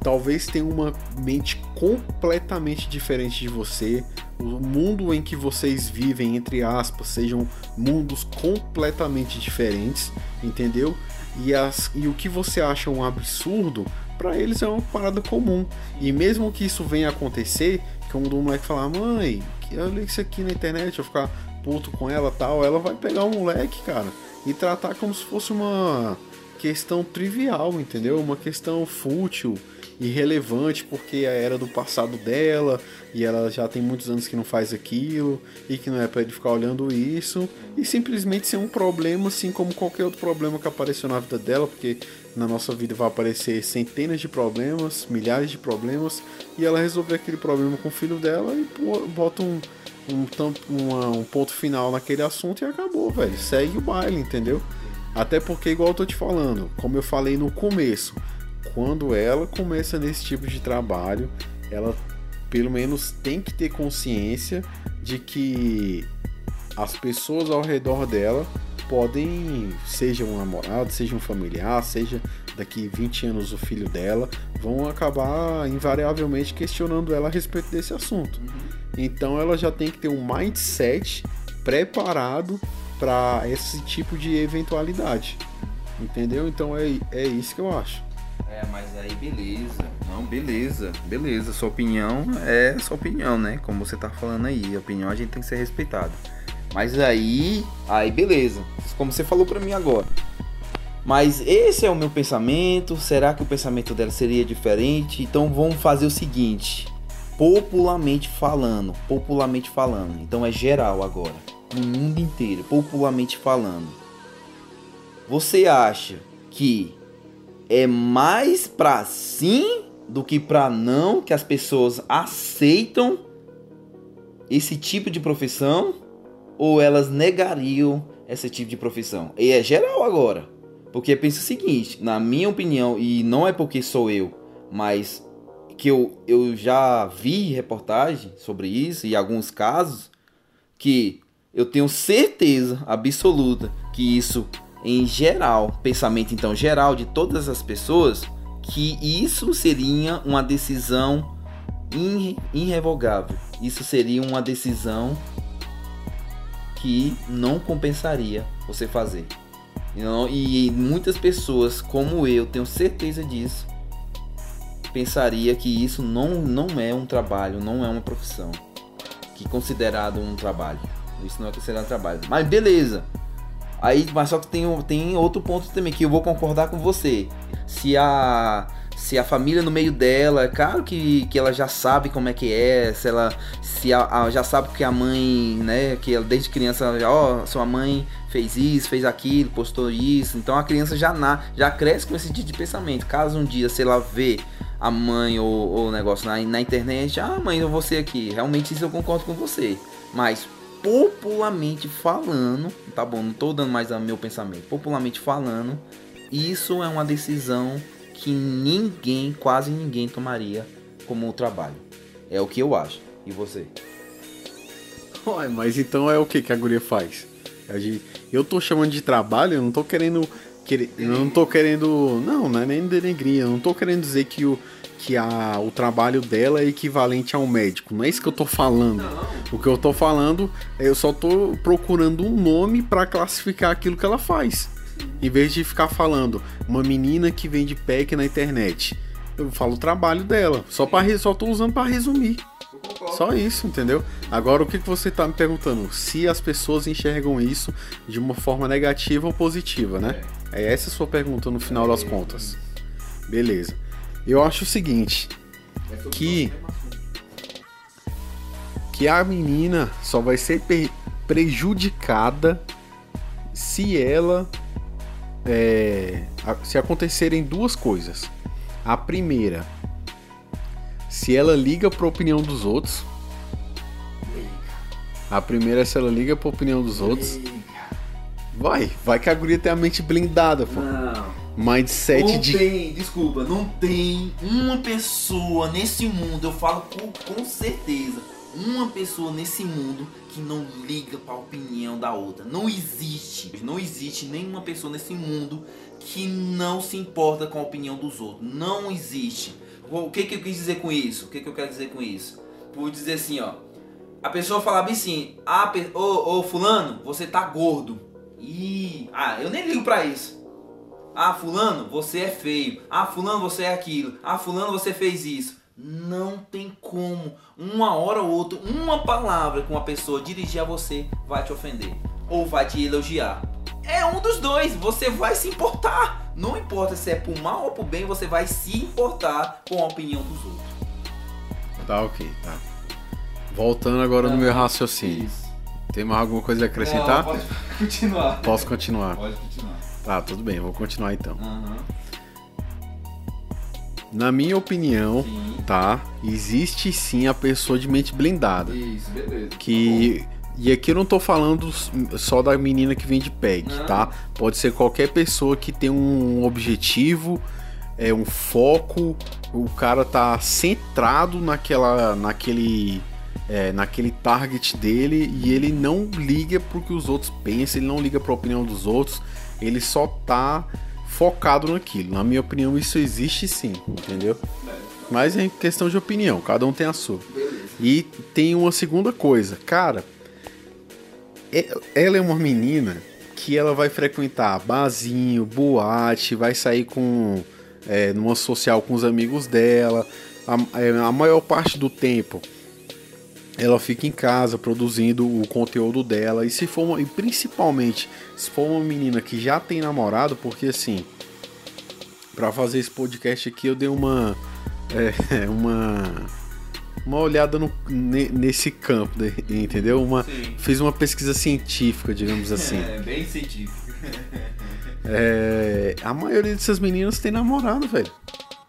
talvez tenha uma mente completamente diferente de você. O mundo em que vocês vivem, entre aspas, sejam mundos completamente diferentes, entendeu? E, as, e o que você acha um absurdo, para eles é uma parada comum. E mesmo que isso venha a acontecer, que um do moleque falar, mãe, olha isso aqui na internet, eu ficar puto com ela tal, ela vai pegar o moleque, cara, e tratar como se fosse uma questão trivial, entendeu? Uma questão fútil, irrelevante, porque era do passado dela e ela já tem muitos anos que não faz aquilo e que não é para ele ficar olhando isso e simplesmente ser um problema, assim como qualquer outro problema que apareceu na vida dela, porque na nossa vida vai aparecer centenas de problemas, milhares de problemas e ela resolver aquele problema com o filho dela e bota um um, um, um ponto final naquele assunto e acabou, velho. Segue o baile, entendeu? Até porque, igual eu tô te falando, como eu falei no começo, quando ela começa nesse tipo de trabalho, ela pelo menos tem que ter consciência de que as pessoas ao redor dela podem, seja um namorado, seja um familiar, seja daqui 20 anos o filho dela, vão acabar invariavelmente questionando ela a respeito desse assunto. Uhum. Então ela já tem que ter um mindset preparado para esse tipo de eventualidade. Entendeu? Então é, é isso que eu acho. É, mas aí beleza. Não, beleza, beleza. Sua opinião é sua opinião, né? Como você tá falando aí. A opinião a gente tem que ser respeitado. Mas aí, aí beleza. Como você falou para mim agora. Mas esse é o meu pensamento. Será que o pensamento dela seria diferente? Então vamos fazer o seguinte popularmente falando, popularmente falando. Então é geral agora, no mundo inteiro, popularmente falando. Você acha que é mais para sim do que para não que as pessoas aceitam esse tipo de profissão ou elas negariam esse tipo de profissão? E é geral agora. Porque pensa o seguinte, na minha opinião, e não é porque sou eu, mas que eu, eu já vi reportagem sobre isso e alguns casos que eu tenho certeza absoluta que isso em geral, pensamento então geral de todas as pessoas, que isso seria uma decisão irrevogável. Isso seria uma decisão que não compensaria você fazer. E muitas pessoas, como eu, tenho certeza disso, pensaria que isso não, não é um trabalho, não é uma profissão. Que é considerado um trabalho. Isso não é considerado um trabalho. Mas beleza. Aí, mas só que tem, tem outro ponto também que eu vou concordar com você. Se a se a família no meio dela, é claro que, que ela já sabe como é que é, se ela se a, a, já sabe que a mãe, né, que ela desde criança, ó, oh, sua mãe fez isso, fez aquilo, postou isso. Então a criança já na, já cresce com esse tipo de pensamento. Caso um dia, sei lá, vê a mãe ou o negócio na, na internet, ah, mãe, eu vou ser aqui. Realmente isso eu concordo com você. Mas popularmente falando, tá bom, não tô dando mais o meu pensamento. Popularmente falando, isso é uma decisão que ninguém, quase ninguém tomaria como trabalho. É o que eu acho. E você? Ué, mas então é o que que a guria faz? Eu tô chamando de trabalho, eu não tô querendo eu não tô querendo. Não, não é nem denegrir. Eu não tô querendo dizer que o, que a, o trabalho dela é equivalente ao médico. Não é isso que eu tô falando. O que eu tô falando, eu só tô procurando um nome para classificar aquilo que ela faz. Em vez de ficar falando uma menina que vende pack na internet. Eu falo o trabalho dela. Só, pra, só tô usando para resumir. Só isso, entendeu? Agora o que você tá me perguntando? Se as pessoas enxergam isso de uma forma negativa ou positiva, né? É, é essa a sua pergunta no final das contas. Beleza. Eu acho o seguinte, que que a menina só vai ser prejudicada se ela é, se acontecerem duas coisas. A primeira, se ela liga para a opinião dos outros. A primeira é se ela liga para a opinião dos outros. Vai, vai que a guria tem a mente blindada, pô. Não. Mindset não de. Não tem, desculpa, não tem uma pessoa nesse mundo, eu falo com, com certeza, uma pessoa nesse mundo que não liga para a opinião da outra. Não existe, não existe nenhuma pessoa nesse mundo que não se importa com a opinião dos outros. Não existe. O que, que eu quis dizer com isso? O que, que eu quero dizer com isso? Vou dizer assim, ó. A pessoa falar bem assim, ah, ô, ô fulano, você tá gordo. Ih, ah, eu nem ligo pra isso. Ah, fulano, você é feio. Ah, fulano, você é aquilo. Ah, fulano, você fez isso. Não tem como. Uma hora ou outra, uma palavra que uma pessoa dirigir a você vai te ofender. Ou vai te elogiar. É um dos dois. Você vai se importar. Não importa se é por mal ou por bem, você vai se importar com a opinião dos outros. Tá ok, tá. Voltando agora no meu raciocínio. Isso. Tem mais alguma coisa a acrescentar? Não, pode continuar. Posso continuar? Pode continuar. Tá, tudo bem, vou continuar então. Uhum. Na minha opinião, sim. tá? Existe sim a pessoa de mente blindada. Isso, beleza. Que. Tá e aqui eu não tô falando só da menina que vende PEG, não. tá? Pode ser qualquer pessoa que tem um objetivo, é um foco, o cara tá centrado naquela, naquele, é, naquele target dele e ele não liga pro que os outros pensam, ele não liga pra opinião dos outros, ele só tá focado naquilo. Na minha opinião, isso existe sim, entendeu? Mas é questão de opinião, cada um tem a sua. E tem uma segunda coisa, cara, é, ela é uma menina que ela vai frequentar barzinho, boate, vai sair com é, numa social com os amigos dela. A, é, a maior parte do tempo ela fica em casa produzindo o conteúdo dela e se for uma, e principalmente se for uma menina que já tem namorado, porque assim, para fazer esse podcast aqui eu dei uma é, uma uma olhada no, nesse campo, entendeu? Uma fiz uma pesquisa científica, digamos assim. É, bem científica. É, a maioria dessas meninas tem namorado, velho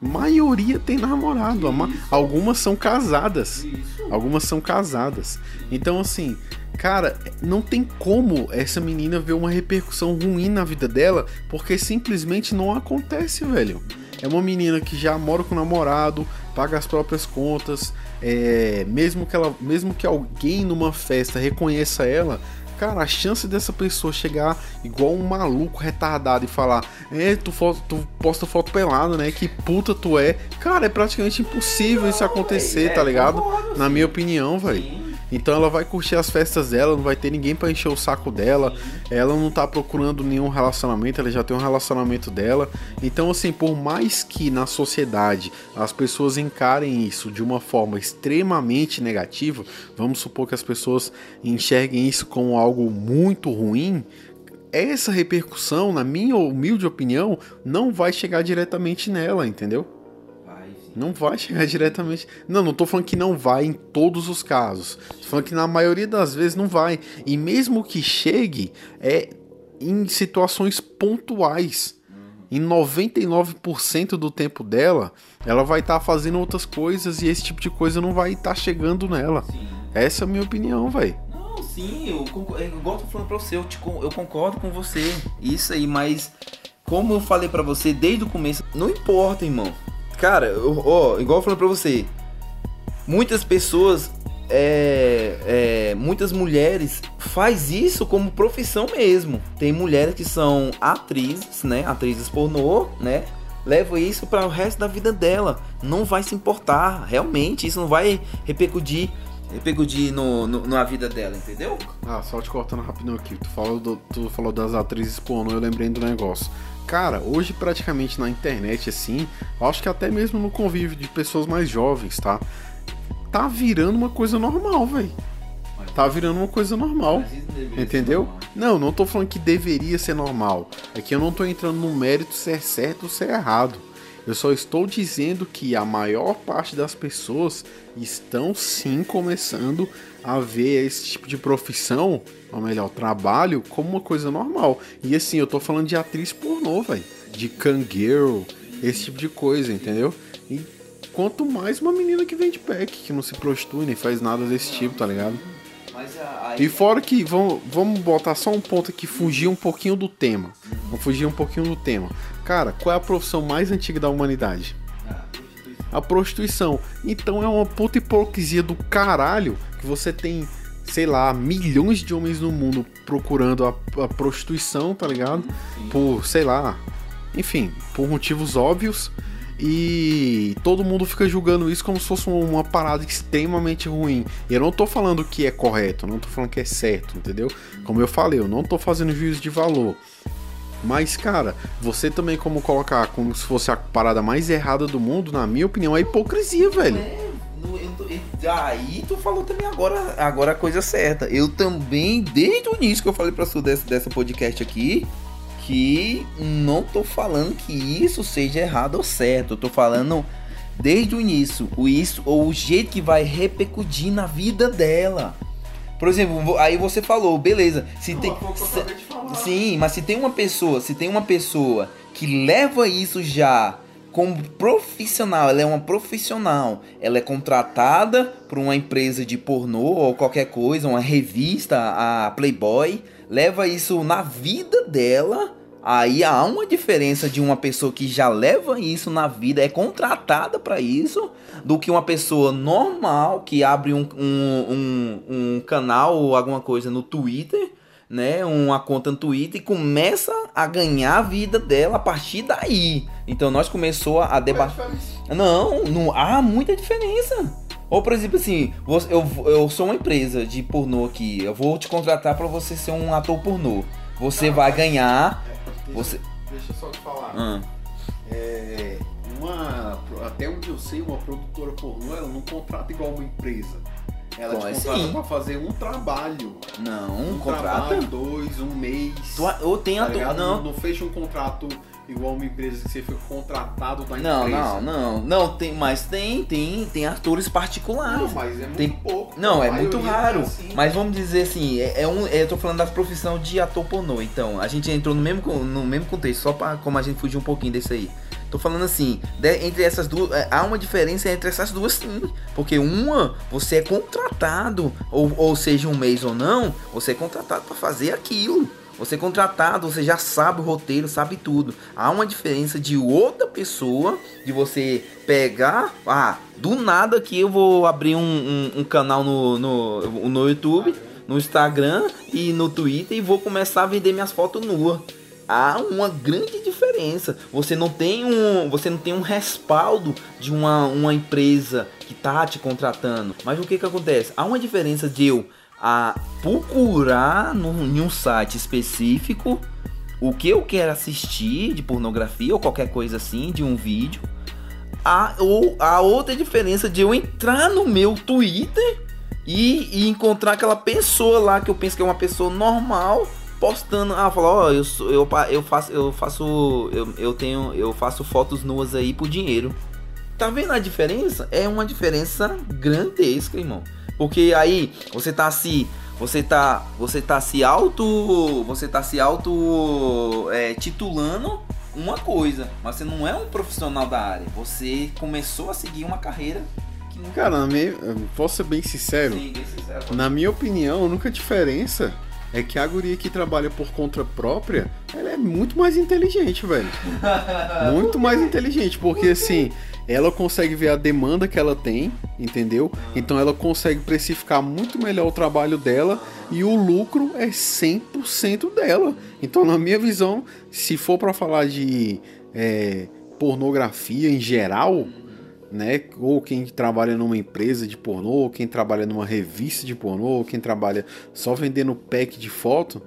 maioria tem namorado. Ma algumas são casadas. Isso. Algumas são casadas. Então, assim, cara, não tem como essa menina ver uma repercussão ruim na vida dela, porque simplesmente não acontece, velho. É uma menina que já mora com o namorado, paga as próprias contas, é, mesmo que ela, mesmo que alguém numa festa reconheça ela, Cara, a chance dessa pessoa chegar igual um maluco retardado e falar: É, tu, tu posta foto pelada, né? Que puta tu é. Cara, é praticamente impossível isso acontecer, tá ligado? Na minha opinião, velho. Então ela vai curtir as festas dela, não vai ter ninguém para encher o saco dela. Ela não tá procurando nenhum relacionamento, ela já tem um relacionamento dela. Então assim, por mais que na sociedade as pessoas encarem isso de uma forma extremamente negativa, vamos supor que as pessoas enxerguem isso como algo muito ruim, essa repercussão, na minha humilde opinião, não vai chegar diretamente nela, entendeu? Não vai chegar diretamente. Não, não tô falando que não vai em todos os casos. Tô falando que na maioria das vezes não vai. E mesmo que chegue, é em situações pontuais. Em 99% do tempo dela, ela vai estar tá fazendo outras coisas e esse tipo de coisa não vai estar tá chegando nela. Sim. Essa é a minha opinião, velho. Não, sim, eu, igual eu tô falando pra você, eu, te, eu concordo com você. Isso aí, mas como eu falei para você desde o começo, não importa, irmão. Cara, ó, igual falei pra você, muitas pessoas, é, é, muitas mulheres faz isso como profissão mesmo. Tem mulheres que são atrizes, né? Atrizes pornô, né? Leva isso para o resto da vida dela. Não vai se importar, realmente. Isso não vai repercutir repercutir no, no, na vida dela, entendeu? Ah, só te cortando rapidinho aqui. Tu falou, do, tu falou das atrizes pornô, eu lembrei do negócio. Cara, hoje praticamente na internet, assim, acho que até mesmo no convívio de pessoas mais jovens, tá? Tá virando uma coisa normal, velho. Tá virando uma coisa normal. Entendeu? Não, não tô falando que deveria ser normal. É que eu não tô entrando no mérito se é certo ou se é errado. Eu só estou dizendo que a maior parte das pessoas estão sim começando a ver esse tipo de profissão, ou melhor, trabalho, como uma coisa normal. E assim, eu tô falando de atriz pornô, velho. De cangueiro, esse tipo de coisa, entendeu? E quanto mais uma menina que vende pack, que não se prostitui nem faz nada desse tipo, tá ligado? E fora que vamos, vamos botar só um ponto aqui, fugir um pouquinho do tema. Vamos fugir um pouquinho do tema. Cara, qual é a profissão mais antiga da humanidade? A prostituição. Então é uma puta hipocrisia do caralho que você tem, sei lá, milhões de homens no mundo procurando a, a prostituição, tá ligado? Por, sei lá, enfim, por motivos óbvios. e todo mundo fica julgando isso como se fosse uma parada extremamente ruim. E eu não tô falando que é correto, não tô falando que é certo, entendeu? Como eu falei, eu não tô fazendo juízo de valor. Mas, cara, você também como colocar como se fosse a parada mais errada do mundo, na minha opinião, é hipocrisia, velho. É, aí tu falou também agora, agora a coisa certa. Eu também, desde o início que eu falei pra tu desse, dessa podcast aqui, que não tô falando que isso seja errado ou certo. Eu tô falando desde o início, o isso ou o jeito que vai repercutir na vida dela. Por exemplo, aí você falou, beleza, se não, tem se, Sim, mas se tem uma pessoa, se tem uma pessoa que leva isso já como profissional, ela é uma profissional, ela é contratada por uma empresa de pornô ou qualquer coisa, uma revista, a Playboy, leva isso na vida dela Aí há uma diferença de uma pessoa que já leva isso na vida, é contratada para isso, do que uma pessoa normal que abre um, um, um, um, canal ou alguma coisa no Twitter, né? Uma conta no Twitter e começa a ganhar a vida dela a partir daí. Então nós começou a debater. Não, não há muita diferença. Ou, por exemplo, assim, eu, eu sou uma empresa de pornô aqui, eu vou te contratar para você ser um ator pornô. Você vai ganhar Deixa, Você... deixa eu só te falar. Ah. É, uma, até onde eu sei, uma produtora pornô, ela não contrata igual uma empresa. Ela Bom, te contrata assim? pra fazer um trabalho. Não, um, contrato. Trabalho, dois, um mês. Tu, ou tem tá a não. não fecha um contrato igual uma empresa que você foi contratado da não, empresa. Não, não, não, tem, mas tem, tem, tem atores particulares. Não, mas é muito tem, pouco. Não, é muito raro. É assim. Mas vamos dizer assim, é, é um, é, eu tô falando da profissão de ator pornô. Então, a gente entrou no mesmo, no mesmo contexto, só para como a gente fugir um pouquinho desse aí. Tô falando assim, de, entre essas duas, é, há uma diferença entre essas duas sim. Porque uma, você é contratado, ou, ou seja, um mês ou não, você é contratado para fazer aquilo. Você é contratado, você já sabe o roteiro, sabe tudo. Há uma diferença de outra pessoa, de você pegar. Ah, do nada que eu vou abrir um, um, um canal no, no, no YouTube, no Instagram e no Twitter e vou começar a vender minhas fotos nuas. Há uma grande diferença. Você não tem um, você não tem um respaldo de uma, uma empresa que tá te contratando. Mas o que que acontece? Há uma diferença de eu a procurar no, em um site específico o que eu quero assistir de pornografia ou qualquer coisa assim, de um vídeo. A, ou a outra diferença de eu entrar no meu Twitter e, e encontrar aquela pessoa lá que eu penso que é uma pessoa normal postando, ah, falar, ó, oh, eu, eu, eu faço, eu faço, eu, eu tenho, eu faço fotos nuas aí por dinheiro. Tá vendo a diferença? É uma diferença grandesca, irmão. Porque aí você tá se você tá você tá se auto você tá se auto é, titulando uma coisa, mas você não é um profissional da área. Você começou a seguir uma carreira que não... Cara, na minha, posso ser bem sincero? Sim, bem sincero. Na minha opinião, a única diferença é que a guria que trabalha por conta própria, ela é muito mais inteligente, velho. muito mais inteligente, porque assim, ela consegue ver a demanda que ela tem, entendeu? Então ela consegue precificar muito melhor o trabalho dela e o lucro é 100% dela. Então, na minha visão, se for para falar de é, pornografia em geral, né? Ou quem trabalha numa empresa de pornô, ou quem trabalha numa revista de pornô, ou quem trabalha só vendendo pack de foto,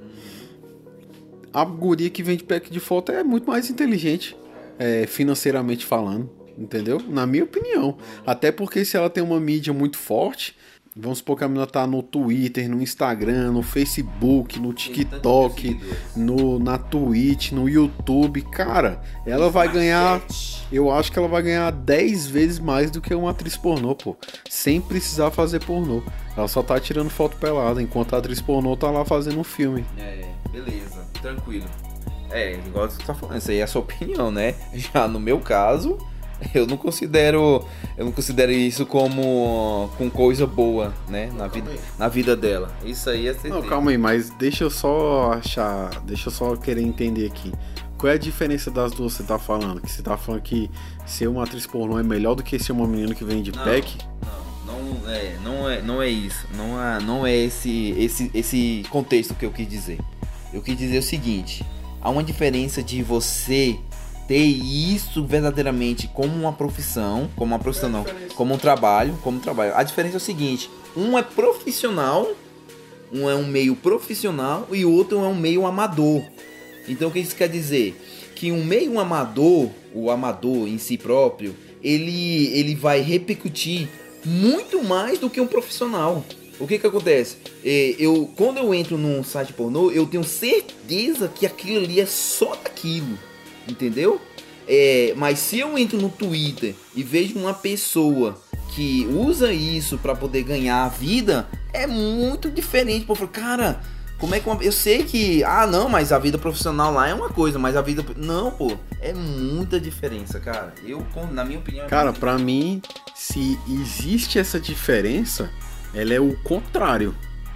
a guria que vende pack de foto é muito mais inteligente, é, financeiramente falando entendeu? Na minha opinião. Até porque se ela tem uma mídia muito forte, vamos supor que a menina tá no Twitter, no Instagram, no Facebook, no TikTok, no, na Twitch, no YouTube, cara, ela vai ganhar. Eu acho que ela vai ganhar 10 vezes mais do que uma atriz pornô, pô. Sem precisar fazer pornô. Ela só tá tirando foto pelada, enquanto a atriz pornô tá lá fazendo um filme. É, beleza, tranquilo. É, igual você tá falando, isso aí é a sua opinião, né? Já no meu caso, eu não considero eu não considero isso como com coisa boa, né, na vida na vida dela. Isso aí é certeza. Não, calma aí, mas deixa eu só achar, deixa eu só querer entender aqui. Qual é a diferença das duas que você tá falando? Que você tá falando que ser uma atriz pornô é melhor do que ser uma menina que vende não, pack? Não, não é, não é, não é isso. Não é, não é esse, esse, esse contexto que eu quis dizer. Eu quis dizer o seguinte: há uma diferença de você ter isso verdadeiramente como uma profissão, como uma profissão não, como um trabalho, como um trabalho. A diferença é o seguinte, um é profissional, um é um meio profissional e o outro é um meio amador. Então o que isso quer dizer? Que um meio amador, o amador em si próprio, ele, ele vai repercutir muito mais do que um profissional. O que que acontece? É, eu, quando eu entro num site pornô, eu tenho certeza que aquilo ali é só daquilo, entendeu? É, mas se eu entro no Twitter e vejo uma pessoa que usa isso para poder ganhar a vida, é muito diferente. Pô, cara, como é que uma... eu sei que ah não, mas a vida profissional lá é uma coisa, mas a vida não, pô, é muita diferença, cara. Eu, na minha opinião, é cara, para mim, se existe essa diferença, ela é o contrário.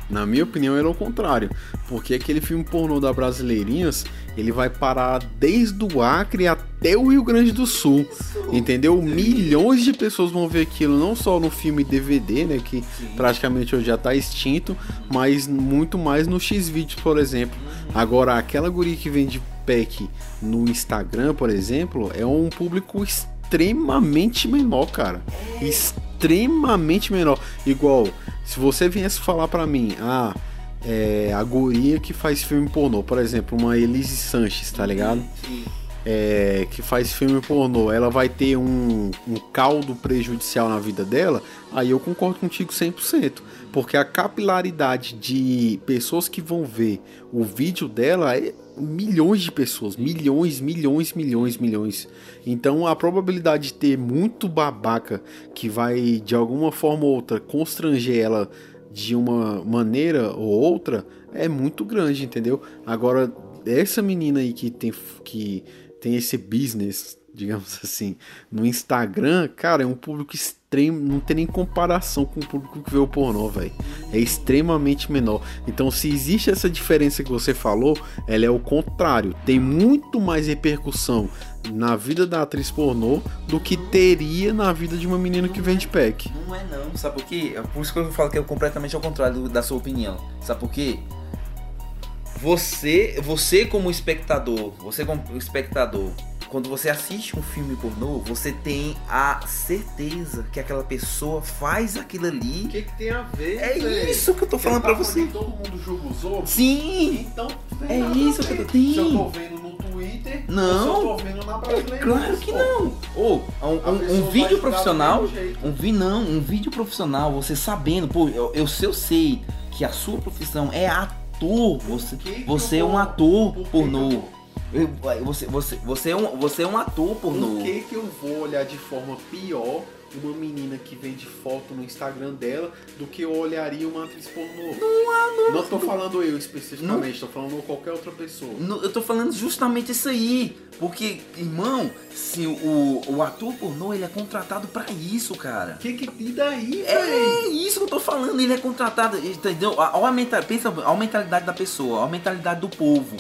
Na minha opinião, ela é o contrário. Porque aquele filme pornô da Brasileirinhas, ele vai parar desde o Acre até o Rio Grande do Sul. Entendeu? Milhões de pessoas vão ver aquilo, não só no filme DVD, né? Que Sim. praticamente hoje já tá extinto, mas muito mais no X-Videos, por exemplo. Agora, aquela guria que vende pack no Instagram, por exemplo, é um público extremamente menor, cara. Extremamente menor. Igual, se você viesse falar para mim, ah, é a guria que faz filme pornô, por exemplo, uma Elise Sanches, tá ligado? É, que faz filme pornô, ela vai ter um, um caldo prejudicial na vida dela, aí eu concordo contigo 100%. Porque a capilaridade de pessoas que vão ver o vídeo dela é milhões de pessoas, milhões, milhões, milhões, milhões. Então a probabilidade de ter muito babaca que vai de alguma forma ou outra constranger ela de uma maneira ou outra é muito grande, entendeu? Agora essa menina aí que tem que tem esse business, digamos assim, no Instagram, cara, é um público extremo, não tem nem comparação com o público que vê o pornô, velho. É extremamente menor. Então, se existe essa diferença que você falou, ela é o contrário. Tem muito mais repercussão na vida da atriz pornô do que teria na vida de uma menina que vende pack. Não é não, sabe por quê? É por isso que eu falo que é completamente ao contrário da sua opinião. Sabe por quê? você, você como espectador, você como espectador, quando você assiste um filme pornô, você tem a certeza que aquela pessoa faz aquilo ali. O que, que tem a ver? É véio? isso que eu tô falando pra você. Todo mundo julga os outros? Sim! Então, é isso que eu tô. Se eu tô vendo no Twitter, não. eu tô vendo na brasileira. Claro que não. Ou oh, um, um, um vídeo profissional. Um vi não, um vídeo profissional, você sabendo, pô, eu, eu, se eu sei que a sua profissão é ator você, você é um ator pornô. Você, você, você, é um, você é um ator pornô. Por que, que eu vou olhar de forma pior uma menina que vende foto no Instagram dela do que eu olharia uma atriz pornô. Não, não. Não tô falando eu especificamente, não, tô falando qualquer outra pessoa. Não, eu tô falando justamente isso aí. Porque, irmão, se o, o ator pornô ele é contratado para isso, cara. Que que e daí, É isso que eu tô falando, ele é contratado, entendeu? Olha a, mentalidade, pensa, a mentalidade da pessoa, a mentalidade do povo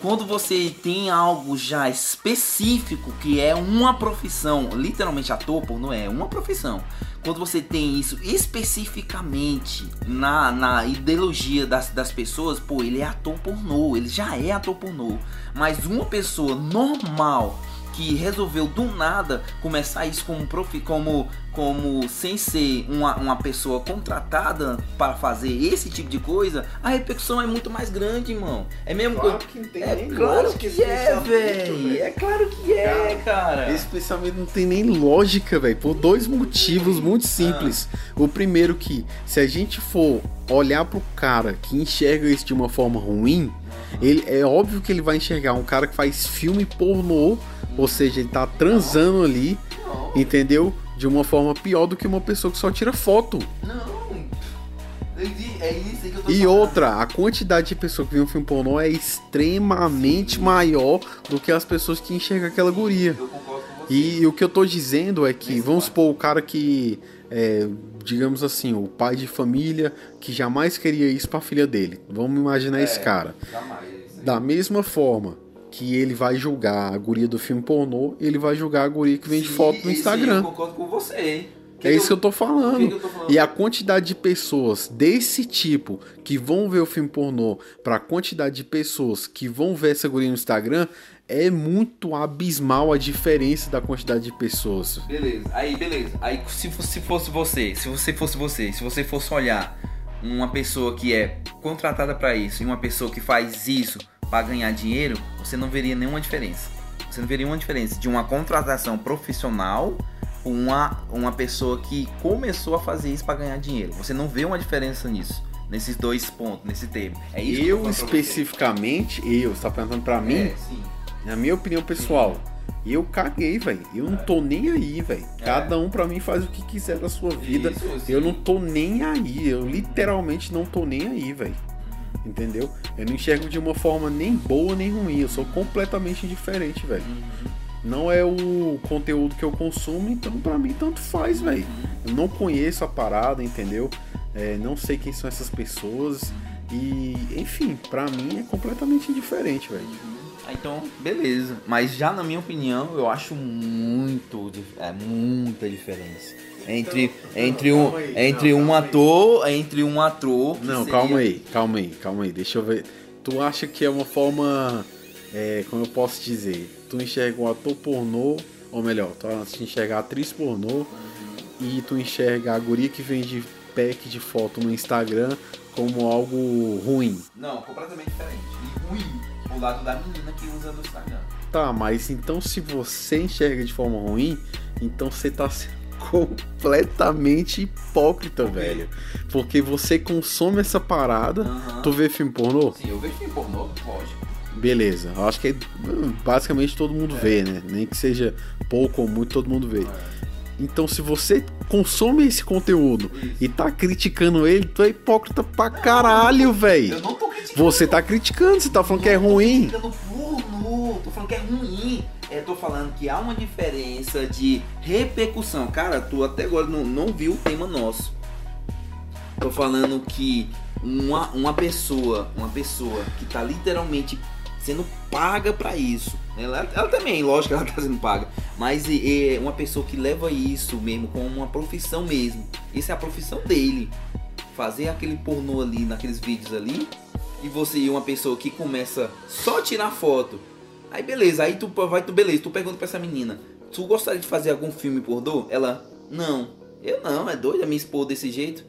quando você tem algo já específico que é uma profissão, literalmente ator não é uma profissão. Quando você tem isso especificamente na, na ideologia das, das pessoas, pô, ele é ator pornô, ele já é ator pornô. Mas uma pessoa normal que resolveu do nada começar isso como profi, como como sem ser uma, uma pessoa contratada para fazer esse tipo de coisa, a repercussão é muito mais grande, irmão. É mesmo claro que, que é claro que, que é, velho. É claro que é, cara. cara. Esse pensamento não tem nem lógica, velho, por dois motivos muito simples. Ah. O primeiro que se a gente for olhar pro cara que enxerga isso de uma forma ruim, ele é óbvio que ele vai enxergar um cara que faz filme pornô ou seja, ele tá transando ali, entendeu? De uma forma pior do que uma pessoa que só tira foto. Não. É isso que eu tô E falando. outra, a quantidade de pessoas que viram um filme pornô é extremamente Sim. maior do que as pessoas que enxergam aquela guria. Eu concordo com você. E, e o que eu tô dizendo é que, vamos supor, o cara que, é, digamos assim, o pai de família que jamais queria isso pra filha dele. Vamos imaginar é, esse cara. Jamais. Da mesma forma, que ele vai julgar a guria do filme pornô, ele vai julgar a guria que vende sim, foto no Instagram. Sim, eu concordo com você. Que é isso que eu tô falando. Que eu tô falando. E a quantidade de pessoas desse tipo que vão ver o filme pornô para a quantidade de pessoas que vão ver essa guria no Instagram é muito abismal a diferença da quantidade de pessoas. Beleza, aí beleza. Aí se fosse, fosse você, se você fosse você, se você fosse olhar uma pessoa que é contratada para isso e uma pessoa que faz isso para ganhar dinheiro, você não veria nenhuma diferença. Você não veria uma diferença de uma contratação profissional com uma, uma pessoa que começou a fazer isso para ganhar dinheiro. Você não vê uma diferença nisso. Nesses dois pontos, nesse termo. É isso eu, eu especificamente, eu, você tá perguntando pra mim? É, sim na minha opinião pessoal, e eu caguei, velho. Eu não tô nem aí, velho. É. Cada um pra mim faz o que quiser da sua vida. Isso, eu não tô nem aí. Eu literalmente não tô nem aí, velho. Entendeu? Eu não enxergo de uma forma nem boa nem ruim. Eu sou completamente indiferente, velho. Uhum. Não é o conteúdo que eu consumo, então pra mim tanto faz, velho. Eu não conheço a parada, entendeu? É, não sei quem são essas pessoas. E, enfim, pra mim é completamente indiferente, velho. Ah, então, beleza. Mas já na minha opinião, eu acho muito, é muita diferença entre entre um entre um ator, entre um ator. Não, seria... calma aí, calma aí, calma aí. Deixa eu ver. Tu acha que é uma forma, é, como eu posso dizer, tu enxerga um ator pornô, ou melhor, tu enxerga a atriz pornô uhum. e tu enxerga a guria que vende pack de foto no Instagram como algo ruim? Não, completamente diferente. E ruim o lado da menina que usa no Instagram. Tá, mas então se você enxerga de forma ruim, então você tá sendo completamente hipócrita, velho. Porque você consome essa parada. Uhum. Tu vê filme pornô? Sim, eu vejo filme pornô, lógico. Beleza, eu acho que basicamente todo mundo é. vê, né? Nem que seja pouco ou muito, todo mundo vê. É. Então, se você consome esse conteúdo Isso. e tá criticando ele, tu é hipócrita pra caralho, velho. Eu não tô criticando. Você tá criticando, você tá falando que é ruim. Tô porno, tô falando que é ruim. É, tô falando que há uma diferença de repercussão. Cara, tu até agora não, não viu o tema nosso. Tô falando que uma, uma pessoa, uma pessoa que tá literalmente sendo paga para isso. Ela, ela, também, lógico ela tá sendo paga. Mas é uma pessoa que leva isso mesmo como uma profissão mesmo. Isso é a profissão dele. Fazer aquele pornô ali, naqueles vídeos ali. E você uma pessoa que começa só tirar foto. Aí beleza, aí tu vai, tu beleza, tu pergunta pra essa menina. Tu gostaria de fazer algum filme pornô? Ela, não. Eu não, é doida me expor desse jeito.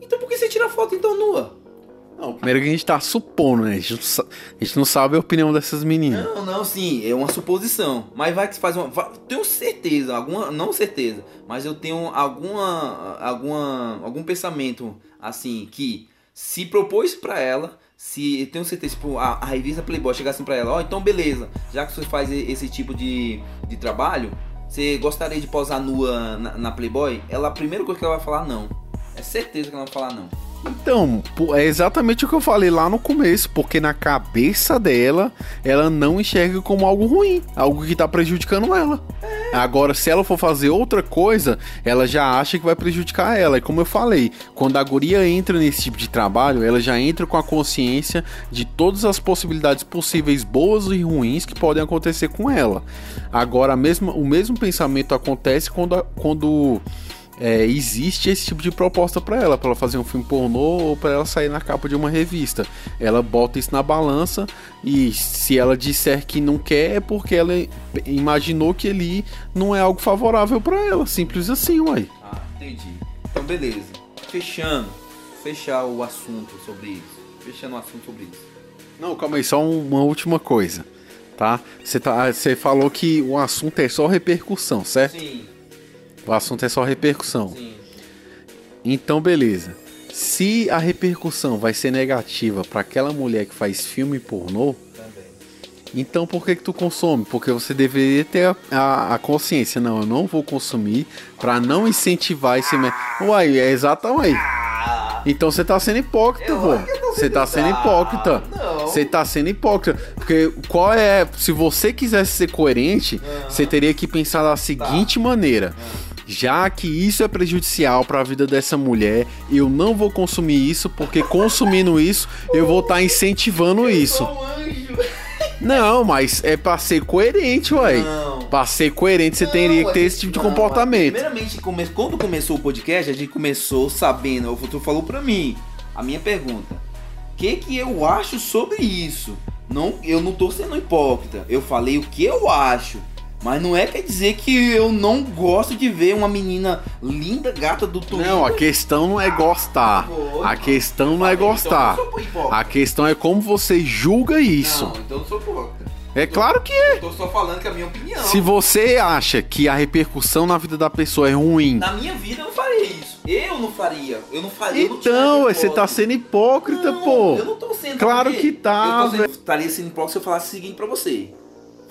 Então por que você tira foto então nua? Não, primeiro que a gente tá supondo, né? A gente, não, a gente não sabe a opinião dessas meninas. Não, não, sim, é uma suposição. Mas vai que faz uma. Vai, tenho certeza, alguma. Não certeza, mas eu tenho alguma. alguma. algum pensamento assim que se propôs para ela. Se eu tenho certeza, tipo, a, a revista Playboy chegasse para ela, ó, oh, então beleza, já que você faz esse tipo de, de trabalho, você gostaria de posar nua na, na Playboy? Ela, a primeira coisa que ela vai falar, não. É certeza que ela vai falar não. Então, é exatamente o que eu falei lá no começo, porque na cabeça dela, ela não enxerga como algo ruim, algo que tá prejudicando ela. Agora, se ela for fazer outra coisa, ela já acha que vai prejudicar ela. E como eu falei, quando a guria entra nesse tipo de trabalho, ela já entra com a consciência de todas as possibilidades possíveis, boas e ruins, que podem acontecer com ela. Agora, mesma, o mesmo pensamento acontece quando, quando é, existe esse tipo de proposta para ela, para ela fazer um filme pornô ou para ela sair na capa de uma revista. Ela bota isso na balança e se ela disser que não quer é porque ela imaginou que ali não é algo favorável para ela, simples assim, uai. Ah, entendi. Então beleza. Fechando, fechar o assunto sobre isso. Fechando o assunto sobre isso. Não, calma aí, só uma última coisa, tá? Você tá, você falou que o assunto é só repercussão, certo? Sim. O assunto é só repercussão. Sim. Então, beleza. Se a repercussão vai ser negativa para aquela mulher que faz filme pornô, Também. então por que que tu consome? Porque você deveria ter a, a, a consciência. Não, eu não vou consumir para não incentivar esse... Uai, é exatamente. Então você tá sendo hipócrita, pô. Você tá sendo hipócrita. Você tá sendo hipócrita. Porque qual é. Se você quisesse ser coerente, você teria que pensar da seguinte tá. maneira. Já que isso é prejudicial para a vida dessa mulher, eu não vou consumir isso, porque consumindo isso, eu vou estar tá incentivando isso. Não, mas é pra ser coerente, ué. Não. Pra ser coerente, você não, teria que ter esse tipo de comportamento. Primeiramente, come... quando começou o podcast, a gente começou sabendo, o futuro falou pra mim, a minha pergunta. O que que eu acho sobre isso? não, eu não tô sendo hipócrita. Eu falei o que eu acho. Mas não é quer dizer que eu não gosto de ver uma menina linda, gata do Twitter. Não, a questão não é gostar. A questão não é gostar. Então hipócrita. A questão é como você julga isso. Não, então eu não sou hipócrita. É claro que é. Eu tô só falando que é a minha opinião. Se você acha que a repercussão na vida da pessoa é ruim, Na minha vida eu não faria isso. Eu não faria. Eu não faria. não então ué, você tá sendo hipócrita, Não, pô. Eu não tô sendo. Claro que tá, Eu tô sendo, estaria sendo hipócrita se eu falasse o seguinte pra você.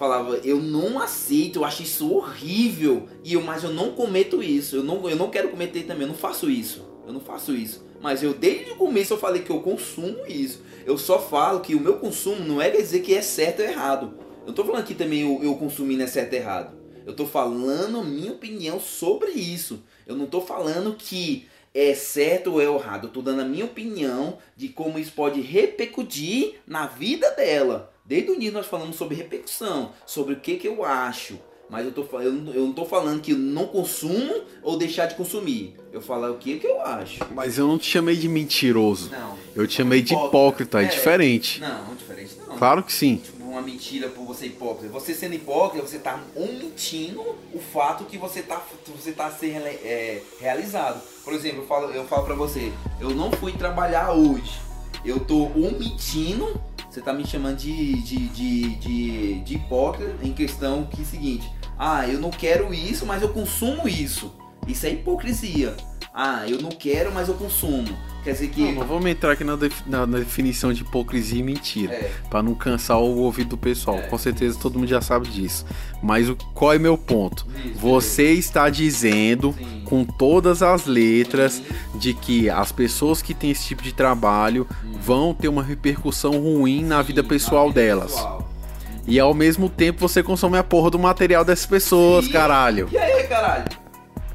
Falava, eu não aceito, eu acho isso horrível. E eu, mas eu não cometo isso. Eu não, eu não quero cometer também, eu não faço isso. Eu não faço isso. Mas eu desde o começo eu falei que eu consumo isso. Eu só falo que o meu consumo não é dizer que é certo ou errado. Eu não tô falando que também eu, eu consumindo é certo ou errado. Eu tô falando a minha opinião sobre isso. Eu não tô falando que é certo ou é errado. Eu tô dando a minha opinião de como isso pode repercutir na vida dela. Desde o início nós falamos sobre repercussão, sobre o que, que eu acho. Mas eu, tô, eu, não- eu não tô falando que não consumo ou deixar de consumir. Eu falo o que, que eu acho. Mas eu não te chamei de mentiroso. Não. Eu te chamei de hipócrita, é É. diferente. Não, diferente não. Claro que sim. Tipo, uma mentira por você hipócrita. Você sendo hipócrita, você tá omitindo o fato que você tá, você tá sendo é, realizado. Por exemplo, eu falo, eu falo pra você, eu não fui trabalhar hoje. Eu tô omitindo, você tá me chamando de, de, de, de, de hipócrita em questão que é o seguinte, ah, eu não quero isso, mas eu consumo isso. Isso é hipocrisia. Ah, eu não quero, mas eu consumo. Quer dizer que. Não, não vamos entrar aqui na, def- na definição de hipocrisia e mentira. É, Pra não cansar o ouvido do pessoal. É. Com certeza todo mundo já sabe disso. Mas o, qual é meu ponto? isso, Você está dizendo Sim. com todas as letras Sim. de que as pessoas que têm esse tipo de trabalho vão ter uma repercussão ruim na vida Sim, pessoal na vida delas. pessoal. E ao mesmo tempo você consome a porra do material dessas pessoas, caralho. E aí, caralho?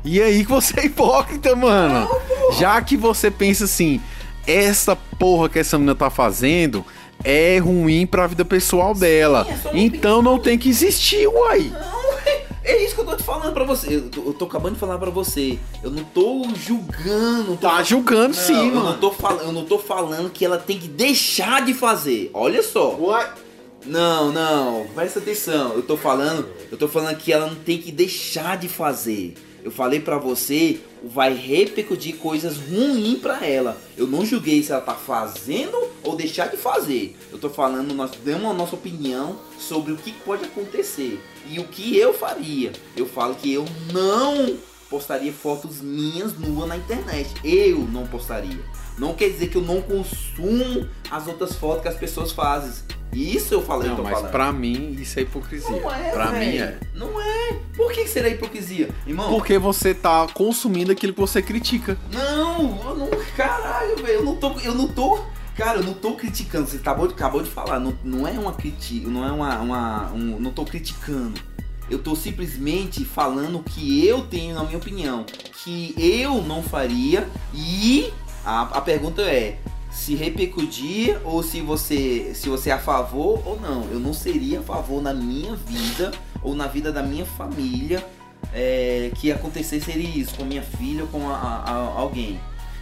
E aí que você é hipócrita, mano. Já que você pensa assim, essa porra que essa menina tá fazendo é ruim pra vida pessoal dela. é então não tem que existir, uai. Não, é, é isso que eu tô te falando pra você. Eu tô, eu tô acabando de falar pra você. Eu não tô julgando. não tô Tá julgando Não, sim, eu mano. Não tô fal... Eu não tô falando que ela tem que deixar de fazer. Olha só. Uai. Não, não, presta atenção. Eu tô falando, eu tô falando que ela não tem que deixar de fazer. Eu falei pra você, vai repercutir coisas ruins pra ela. Eu não julguei se ela tá fazendo ou deixar de fazer. Eu tô falando, nós demos a nossa opinião sobre o que pode acontecer e o que eu faria. Eu falo que eu não postaria fotos minhas nuas na internet. Eu não postaria. Não quer dizer que eu não consumo as outras fotos que as pessoas fazem. Isso eu falei, Não, eu tô mas falando. pra mim isso é hipocrisia. Não é, pra véi. mim é. Não é. Por que será hipocrisia? Irmão, Porque você tá consumindo aquilo que você critica. não, eu não. Caralho, velho. Eu não tô. Eu não tô. Cara, eu não tô criticando. Você acabou, acabou de falar. Não, não é uma crítica. Não é uma. uma um, não tô criticando. Eu tô simplesmente falando o que eu tenho na minha opinião. Que eu não faria. E a, a pergunta é. Se repercutir ou se você se você é a favor ou não. Eu não seria a favor na minha vida ou na vida da minha família é, que acontecesse isso com minha filha ou com a- a- a- alguém.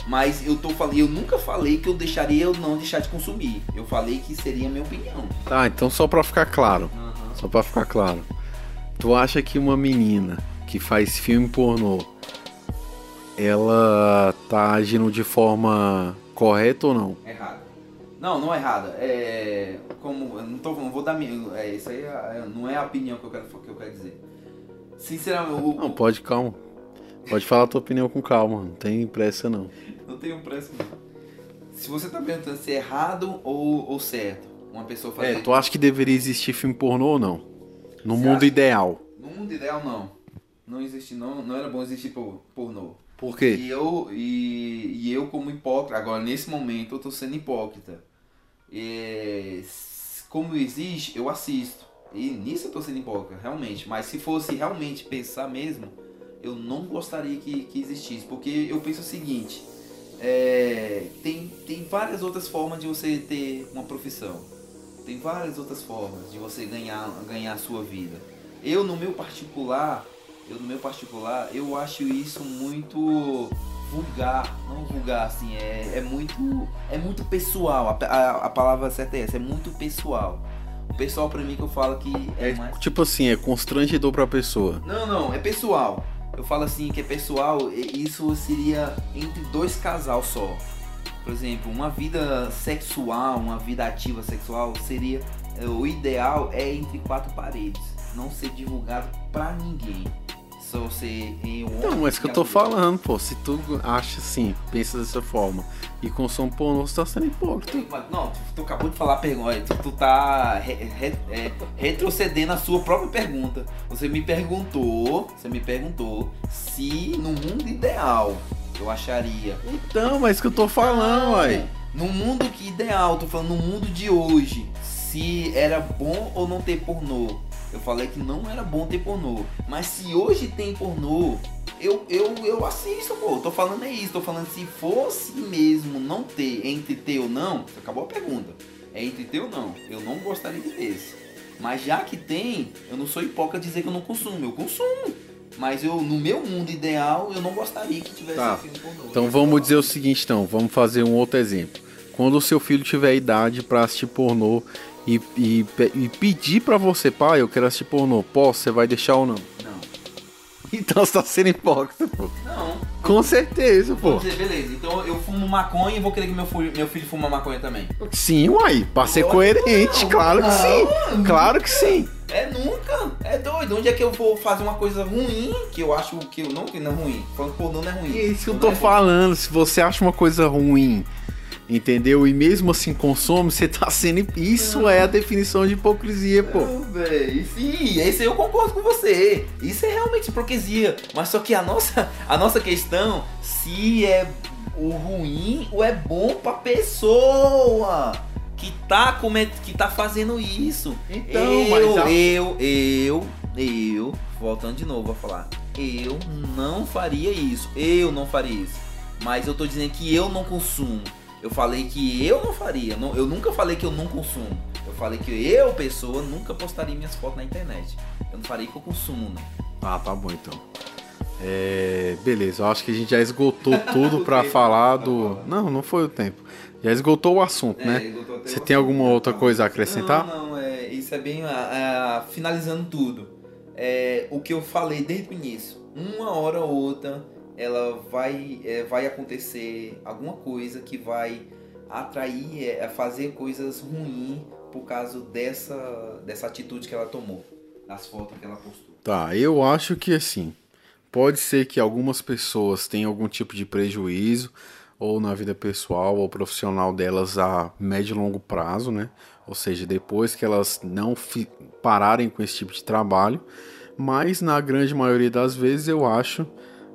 Mas eu tô falando, eu nunca falei que eu deixaria ou não deixar de consumir. Eu falei que seria a minha opinião. Tá, então só pra ficar claro. Só pra ficar claro. Tu acha que uma menina que faz filme pornô, ela tá agindo de forma correta ou não? Errado. Não, não é errada. É. Como. Não, tô, não vou dar minha. É, isso aí é- não é a opinião que eu quero, que eu quero dizer. Sinceramente, eu, Não, pode, calma. Pode falar a tua opinião com calma, não tem pressa não. Não tenho pressa não. Se você tá perguntando se é errado ou, ou certo, uma pessoa fazer. É, tu acha que deveria existir filme pornô ou não? No Você mundo acha? ideal. No mundo ideal não. Não existe, não, não era bom existir por, pornô. Por quê? E eu, e, e eu como hipócrita, agora nesse momento eu tô sendo hipócrita. É, s- como existe, eu assisto. E nisso eu tô sendo hipócrita, realmente. Mas se fosse realmente pensar mesmo, eu não gostaria que, que existisse. Porque eu penso o seguinte, é, tem, tem várias outras formas de você ter uma profissão. Tem várias outras formas de você ganhar, ganhar a sua vida. Eu no meu particular, eu no meu particular, eu acho isso muito vulgar, não vulgar assim, é, é muito é muito pessoal. A, a, a palavra certa é essa, é muito pessoal. O pessoal pra mim que eu falo que é, É mais tipo assim, é constrangedor pra pessoa. Não, não, é pessoal. Eu falo assim que é pessoal, isso seria entre dois casal só. Por exemplo, uma vida sexual, uma vida ativa sexual seria é, o ideal é entre quatro paredes, não ser divulgado pra ninguém. Ser em um Não, mas que eu tô falando, pô. Se tu acha assim, pensa dessa forma e consome pornô, você tá sendo hipócrita. Não, tu, tu acabou de falar a pergunta, tu, tu tá re- re- é, retrocedendo a sua própria pergunta. Você me perguntou, você me perguntou se no mundo ideal eu acharia. Então, mas que eu tô falando, uai. No mundo que ideal, tô falando no mundo de hoje, se era bom ou não ter pornô. Eu falei que não era bom ter pornô. Mas se hoje tem pornô, eu, eu, eu assisto, pô. Tô falando é isso. Tô falando se fosse mesmo não ter, entre ter ou não, acabou a pergunta. É entre ter ou não. Eu não gostaria de ter esse. Mas já que tem, eu não sou hipócrita dizer que eu não consumo. Eu consumo. Mas eu, no meu mundo ideal, eu não gostaria que tivesse Tá. filme pornô. Então vamos dizer o seguinte, então, vamos fazer um outro exemplo. Quando o seu filho tiver idade pra assistir pornô e, e, e pedir pra você, pai, eu quero assistir pornô, posso? Você vai deixar ou não? Não. Então você tá sendo hipócrita, pô. Não. Com certeza, pô. Vamos dizer, beleza. Então eu fumo maconha e vou querer que meu filho, meu filho fuma maconha também. Sim, uai, pra ser coerente, não. claro que sim. Não. Claro que sim. É nunca. É doido. Onde é que eu vou fazer uma coisa ruim que eu acho que eu não que não é ruim? Falando pornô não é ruim. É isso que eu Não tô é falando. Se você acha uma coisa ruim, entendeu? E mesmo assim consome, você tá sendo. Isso é a definição de hipocrisia, pô. Não, véi. Sim, esse aí eu concordo com você. Isso é realmente hipocrisia. Mas só que a nossa, a nossa questão, se é o ruim ou é bom pra pessoa que tá, comet... que tá fazendo isso. Então, eu, a- eu, eu, eu, voltando de novo a falar, eu não faria isso. Eu não faria isso. Mas eu tô dizendo que eu não consumo. Eu falei que eu não faria. não- Eu nunca falei que eu não consumo. Eu falei que eu, pessoa, nunca postaria minhas fotos na internet. Eu não faria que eu consumo, não. Ah, tá bom então. É, beleza, eu acho que a gente já esgotou tudo tempo. falar do. Não, não foi o tempo. Já esgotou o assunto, É, né? Você tem alguma outra coisa a acrescentar? Não, não, é, isso é bem. ah, ah, finalizando tudo. É, o que eu falei desde o início. Uma hora ou outra, ela vai, é, vai acontecer alguma coisa que vai atrair, é, fazer coisas ruins por causa dessa, dessa atitude que ela tomou. Das fotos que ela postou. Tá, eu acho que assim, pode ser que algumas pessoas tenham algum tipo de prejuízo, ou na vida pessoal ou profissional delas a médio e longo prazo, né? Ou seja, depois que elas não pararem com esse tipo de trabalho, mas na grande maioria das vezes eu acho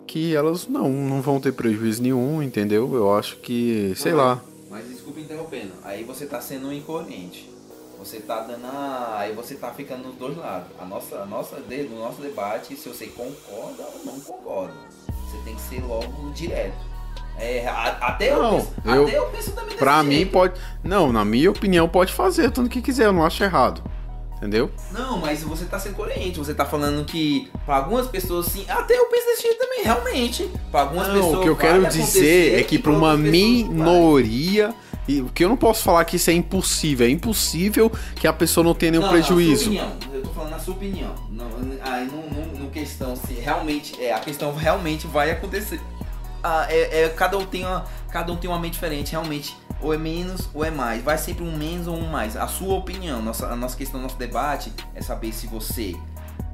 que elas não, não vão ter prejuízo nenhum, entendeu? Eu acho que, sei lá. Mas desculpa interrompendo. Aí você tá sendo incoerente. Você tá dando a... Aí você tá ficando dos dois lados. A nossa, a nossa, de- no nosso debate, se você concorda ou não concorda. Você tem que ser logo direto. É, até, eu Não, penso, eu- até eu penso também Pra mim jeito. pode, não, na minha opinião pode fazer tanto que quiser, eu não acho errado. Entendeu? Não, mas você tá sendo coerente. Você tá falando que pra algumas pessoas sim. Até eu penso desse jeito também, realmente. Pra algumas Não, pessoas. o que eu quero dizer é que para uma não minoria, e o que eu não posso falar que isso é impossível, é impossível que a pessoa não tenha nenhum Não, prejuízo. Na sua opinião, eu tô falando na sua opinião. Não, aí no, no questão se realmente é a questão realmente vai acontecer. Ah, é, é, cada um tem uma cada um tem uma mente diferente, realmente ou é menos ou é mais. Vai sempre um menos ou um mais. A sua opinião, nossa, a nossa questão, nosso debate é saber se você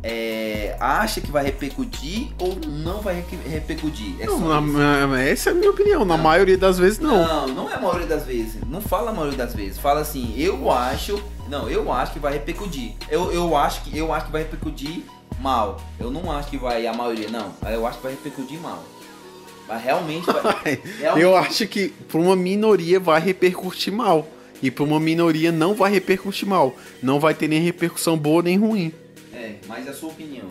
é, acha que vai repercutir ou não vai re- repercutir. É Não, na- essa é a minha opinião. Na Não. maioria das vezes, não. Não, não é a maioria das vezes. Não fala a maioria das vezes. Fala assim, eu acho. Não, eu acho que vai repercutir. Eu, eu acho que eu acho que vai repercutir mal. Eu não acho que vai a maioria, não. Eu acho que vai repercutir mal. Mas realmente vai. realmente- Eu acho que para uma minoria vai repercutir mal. E para uma minoria não vai repercutir mal. Não vai ter nem repercussão boa nem ruim. É, mas a sua opinião.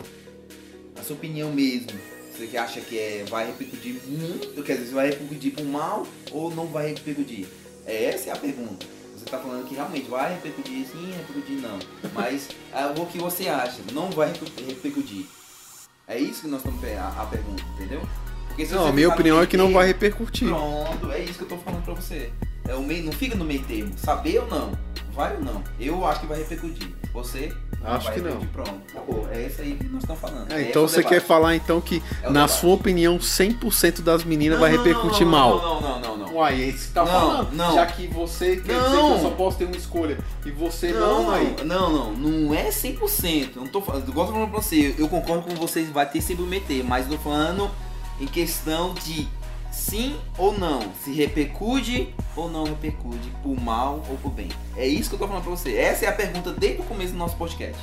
A sua opinião mesmo. Você que acha que é, vai repercutir muito, quer dizer, vai repercutir pro mal ou não vai repercutir? É, essa é a pergunta. Você tá falando que realmente vai repercutir sim, repercutir não. Mas ah, o que você acha? Não vai reper- repercutir. É isso que nós estamos a, a pergunta, entendeu? Porque se Não, a minha opinião é que não vai repercutir. Pronto, é isso que eu tô falando pra você. É o meio, não fica no meio termo. Saber ou não? Vai ou não? Eu acho que vai repercutir. Você? Acho que não. Pronto, acabou. É isso aí que nós estamos falando. É, Esse então é você quer debate. falar então que, É na debate. sua opinião, 100% das meninas Não, vai não, repercutir não, mal? Não, não, não, não. não. Uai, é isso que tá Não, falando. não. Já que você quer dizer Não. que eu só posso ter uma escolha e você não, Não, aí. não, não, não é 100%. Eu não tô falando, igual eu tô falando pra você, eu concordo com vocês, vai ter sempre meter, mas eu tô falando em questão de sim ou não, se repercute ou não repercute, por mal ou por bem. É isso que eu tô falando pra você. Essa é a pergunta desde o começo do nosso podcast.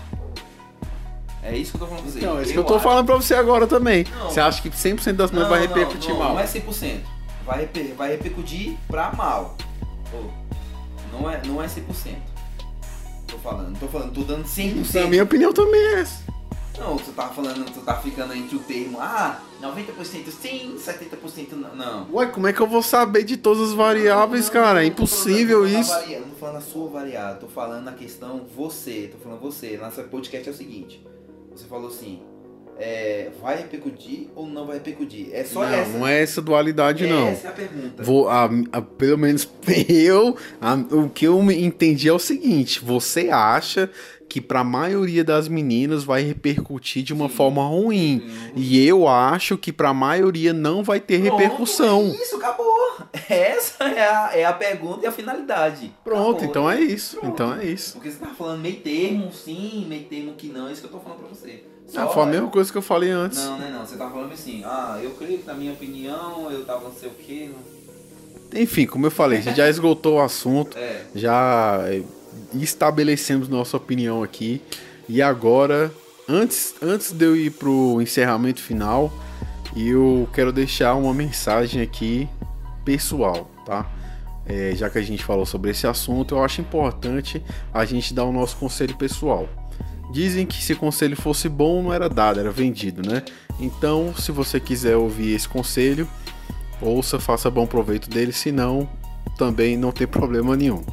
É isso que eu tô falando pra você. Então, é isso que eu tô acho- falando pra você agora também. Não. Você acha que 100% das mulheres Não, vai não, repercutir não, mal? Não é 100%. Vai, reper, vai repercutir pra mal. Não, é, não é 100%. Tô falando, tô falando, tô dando 100%. A minha opinião também é essa. Não, tu tá falando, tu tá ficando entre o termo, ah, 90% sim, 70% não. Não. Ué, como é que eu vou saber de todas as variáveis, Não, cara? não, É não tô impossível falando isso. varia- Não tô falando a sua variável, tô falando a questão você, tô falando você. Nossa podcast é o seguinte, você falou assim, é, vai repercutir ou não vai repercutir? É só Não, essa. não é essa dualidade, não. Essa é a pergunta. Vou, a- a- pelo menos eu, a- o que eu entendi é o seguinte: você acha que pra maioria das meninas vai repercutir de uma Sim. forma ruim. Sim. E eu acho que pra maioria não vai ter Pronto, repercussão. é Isso, acabou. Essa é a, é a pergunta e a finalidade. Pronto, Acabou. então é isso. Pronto. Então é isso. Porque você tá falando meio termo sim, meio termo que não, é isso que eu tô falando pra você. Só- foi a mesma coisa que eu falei antes. Não, não é não. Você tá falando assim, ah, eu creio que na minha opinião, eu tava não sei o quê. Não... Enfim, como eu falei, a gente já esgotou o assunto, É. já estabelecemos nossa opinião aqui. E agora, antes, antes de eu ir pro encerramento final, eu quero deixar uma mensagem aqui pessoal, tá? Eh, já que a gente falou sobre esse assunto, eu acho importante a gente dar o nosso conselho pessoal. Dizem que se conselho fosse bom, não era dado, era vendido, né? Então, se você quiser ouvir esse conselho, ouça, faça bom proveito dele, senão também não tem problema nenhum.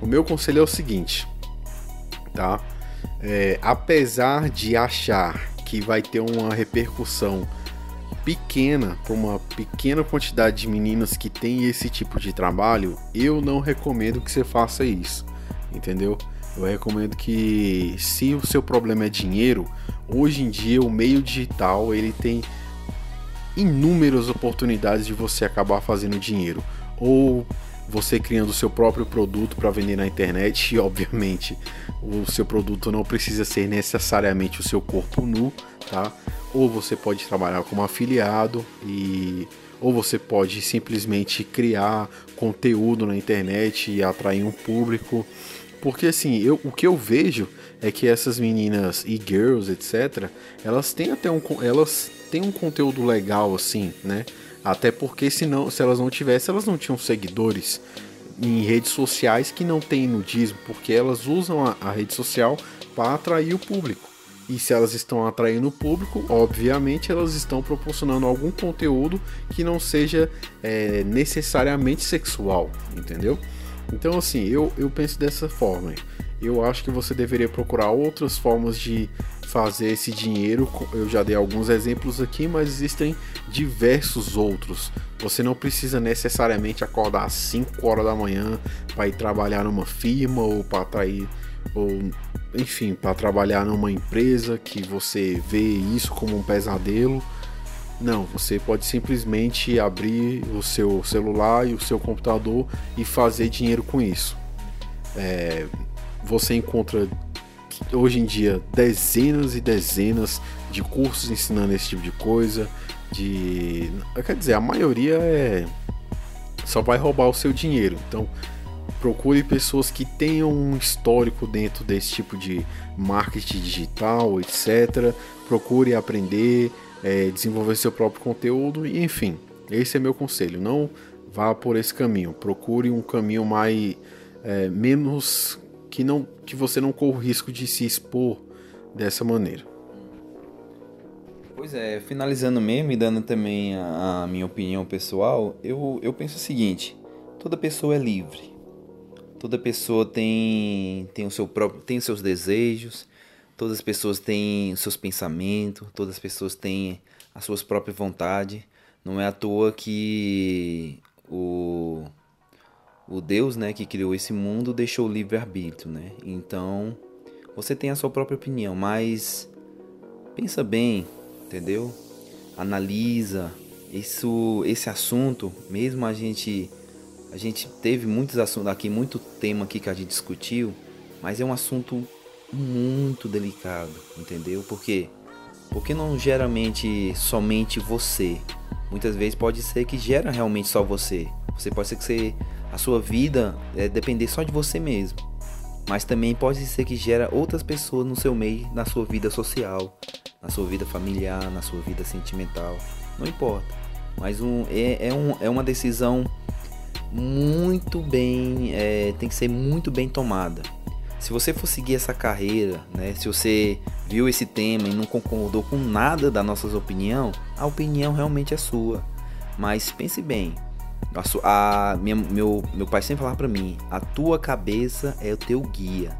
O meu conselho é o seguinte, tá? É, apesar de achar que vai ter uma repercussão pequena para uma pequena quantidade de meninas que tem esse tipo de trabalho, eu não recomendo que você faça isso, entendeu? Eu recomendo que se o seu problema é dinheiro, hoje em dia o meio digital ele tem inúmeras oportunidades de você acabar fazendo dinheiro ou você criando o seu próprio produto para vender na internet e obviamente o seu produto não precisa ser necessariamente o seu corpo nu, tá? Ou você pode trabalhar como afiliado e ou você pode simplesmente criar conteúdo na internet e atrair um público. Porque assim, eu, o que eu vejo é que essas meninas e girls, etc, elas têm até um elas têm um conteúdo legal assim, né? Até porque senão, se elas não tivessem, elas não tinham seguidores em redes sociais que não tem nudismo, porque elas usam a, a rede social para atrair o público. E se elas estão atraindo o público, obviamente elas estão proporcionando algum conteúdo que não seja é, necessariamente sexual, entendeu? Então, assim, eu, eu penso dessa forma. Eu acho que você deveria procurar outras formas de fazer esse dinheiro. Eu já dei alguns exemplos aqui, mas existem diversos outros. Você não precisa necessariamente acordar às 5 horas da manhã para ir trabalhar numa firma ou para atrair ou enfim, para trabalhar numa empresa que você vê isso como um pesadelo. Não, você pode simplesmente abrir o seu celular e o seu computador e fazer dinheiro com isso. É, você encontra hoje em dia dezenas e dezenas de cursos ensinando esse tipo de coisa. De, quer dizer, a maioria é só vai roubar o seu dinheiro. Então, procure pessoas que tenham um histórico dentro desse tipo de marketing digital, etc. Procure aprender, é, desenvolver seu próprio conteúdo e enfim, esse é meu conselho. Não vá por esse caminho. Procure um caminho mais é, menos que não que você não corra o risco de se expor dessa maneira. Pois é, finalizando mesmo e dando também a, a minha opinião pessoal, eu, eu penso o seguinte: toda pessoa é livre. Toda pessoa tem, tem o seu próprio, tem os seus desejos, todas as pessoas têm os seus pensamentos, todas as pessoas têm as suas próprias vontades. Não é à toa que o, o Deus, né, que criou esse mundo, deixou o livre-arbítrio, né? Então, você tem a sua própria opinião, mas pensa bem, entendeu? Analisa isso, esse assunto, mesmo a gente a gente teve muitos assuntos aqui, muito tema aqui que a gente discutiu, mas é um assunto muito delicado, entendeu? Porque porque não geralmente somente você. Muitas vezes pode ser que gera realmente só você. Você pode ser que você, a sua vida é depender só de você mesmo. Mas também pode ser que gera outras pessoas no seu meio, na sua vida social, na sua vida familiar, na sua vida sentimental. Não importa. Mas um, é, é, um, é uma decisão muito bem. É, tem que ser muito bem tomada. Se você for seguir essa carreira, né, se você viu esse tema e não concordou com nada da nossa opinião, a opinião realmente é sua. Mas pense bem, a, a minha, meu, meu pai sempre falava para mim: a tua cabeça é o teu guia.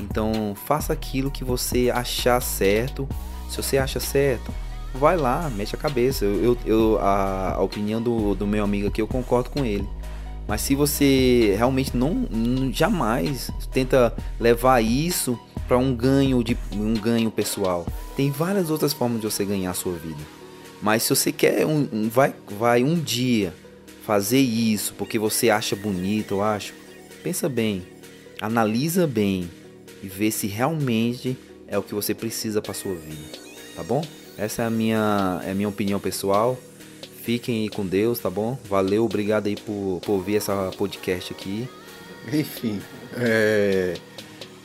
Então faça aquilo que você achar certo. Se você acha certo, vai lá, mexe a cabeça. Eu, eu, a, a, opinião do, do meu amigo aqui eu concordo com ele. Mas se você realmente não, jamais tenta levar isso para um ganho de um ganho pessoal, tem várias outras formas de você ganhar a sua vida. Mas se você quer um vai vai um dia fazer isso porque você acha bonito, eu acho, pensa bem, analisa bem e vê se realmente é o que você precisa para sua vida, tá bom? Essa é a minha é a minha opinião pessoal. Fiquem aí com Deus, tá bom? Valeu, obrigado aí por, por ouvir essa podcast aqui. Enfim, é...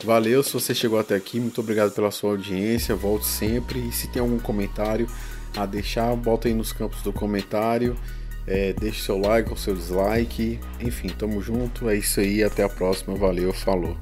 valeu se você chegou até aqui. Muito obrigado pela sua audiência. Volte sempre. E se tem algum comentário a deixar, bota aí nos campos do comentário. É, deixe seu like ou seu dislike. Enfim, tamo junto. É isso aí. Até a próxima. Valeu, falou.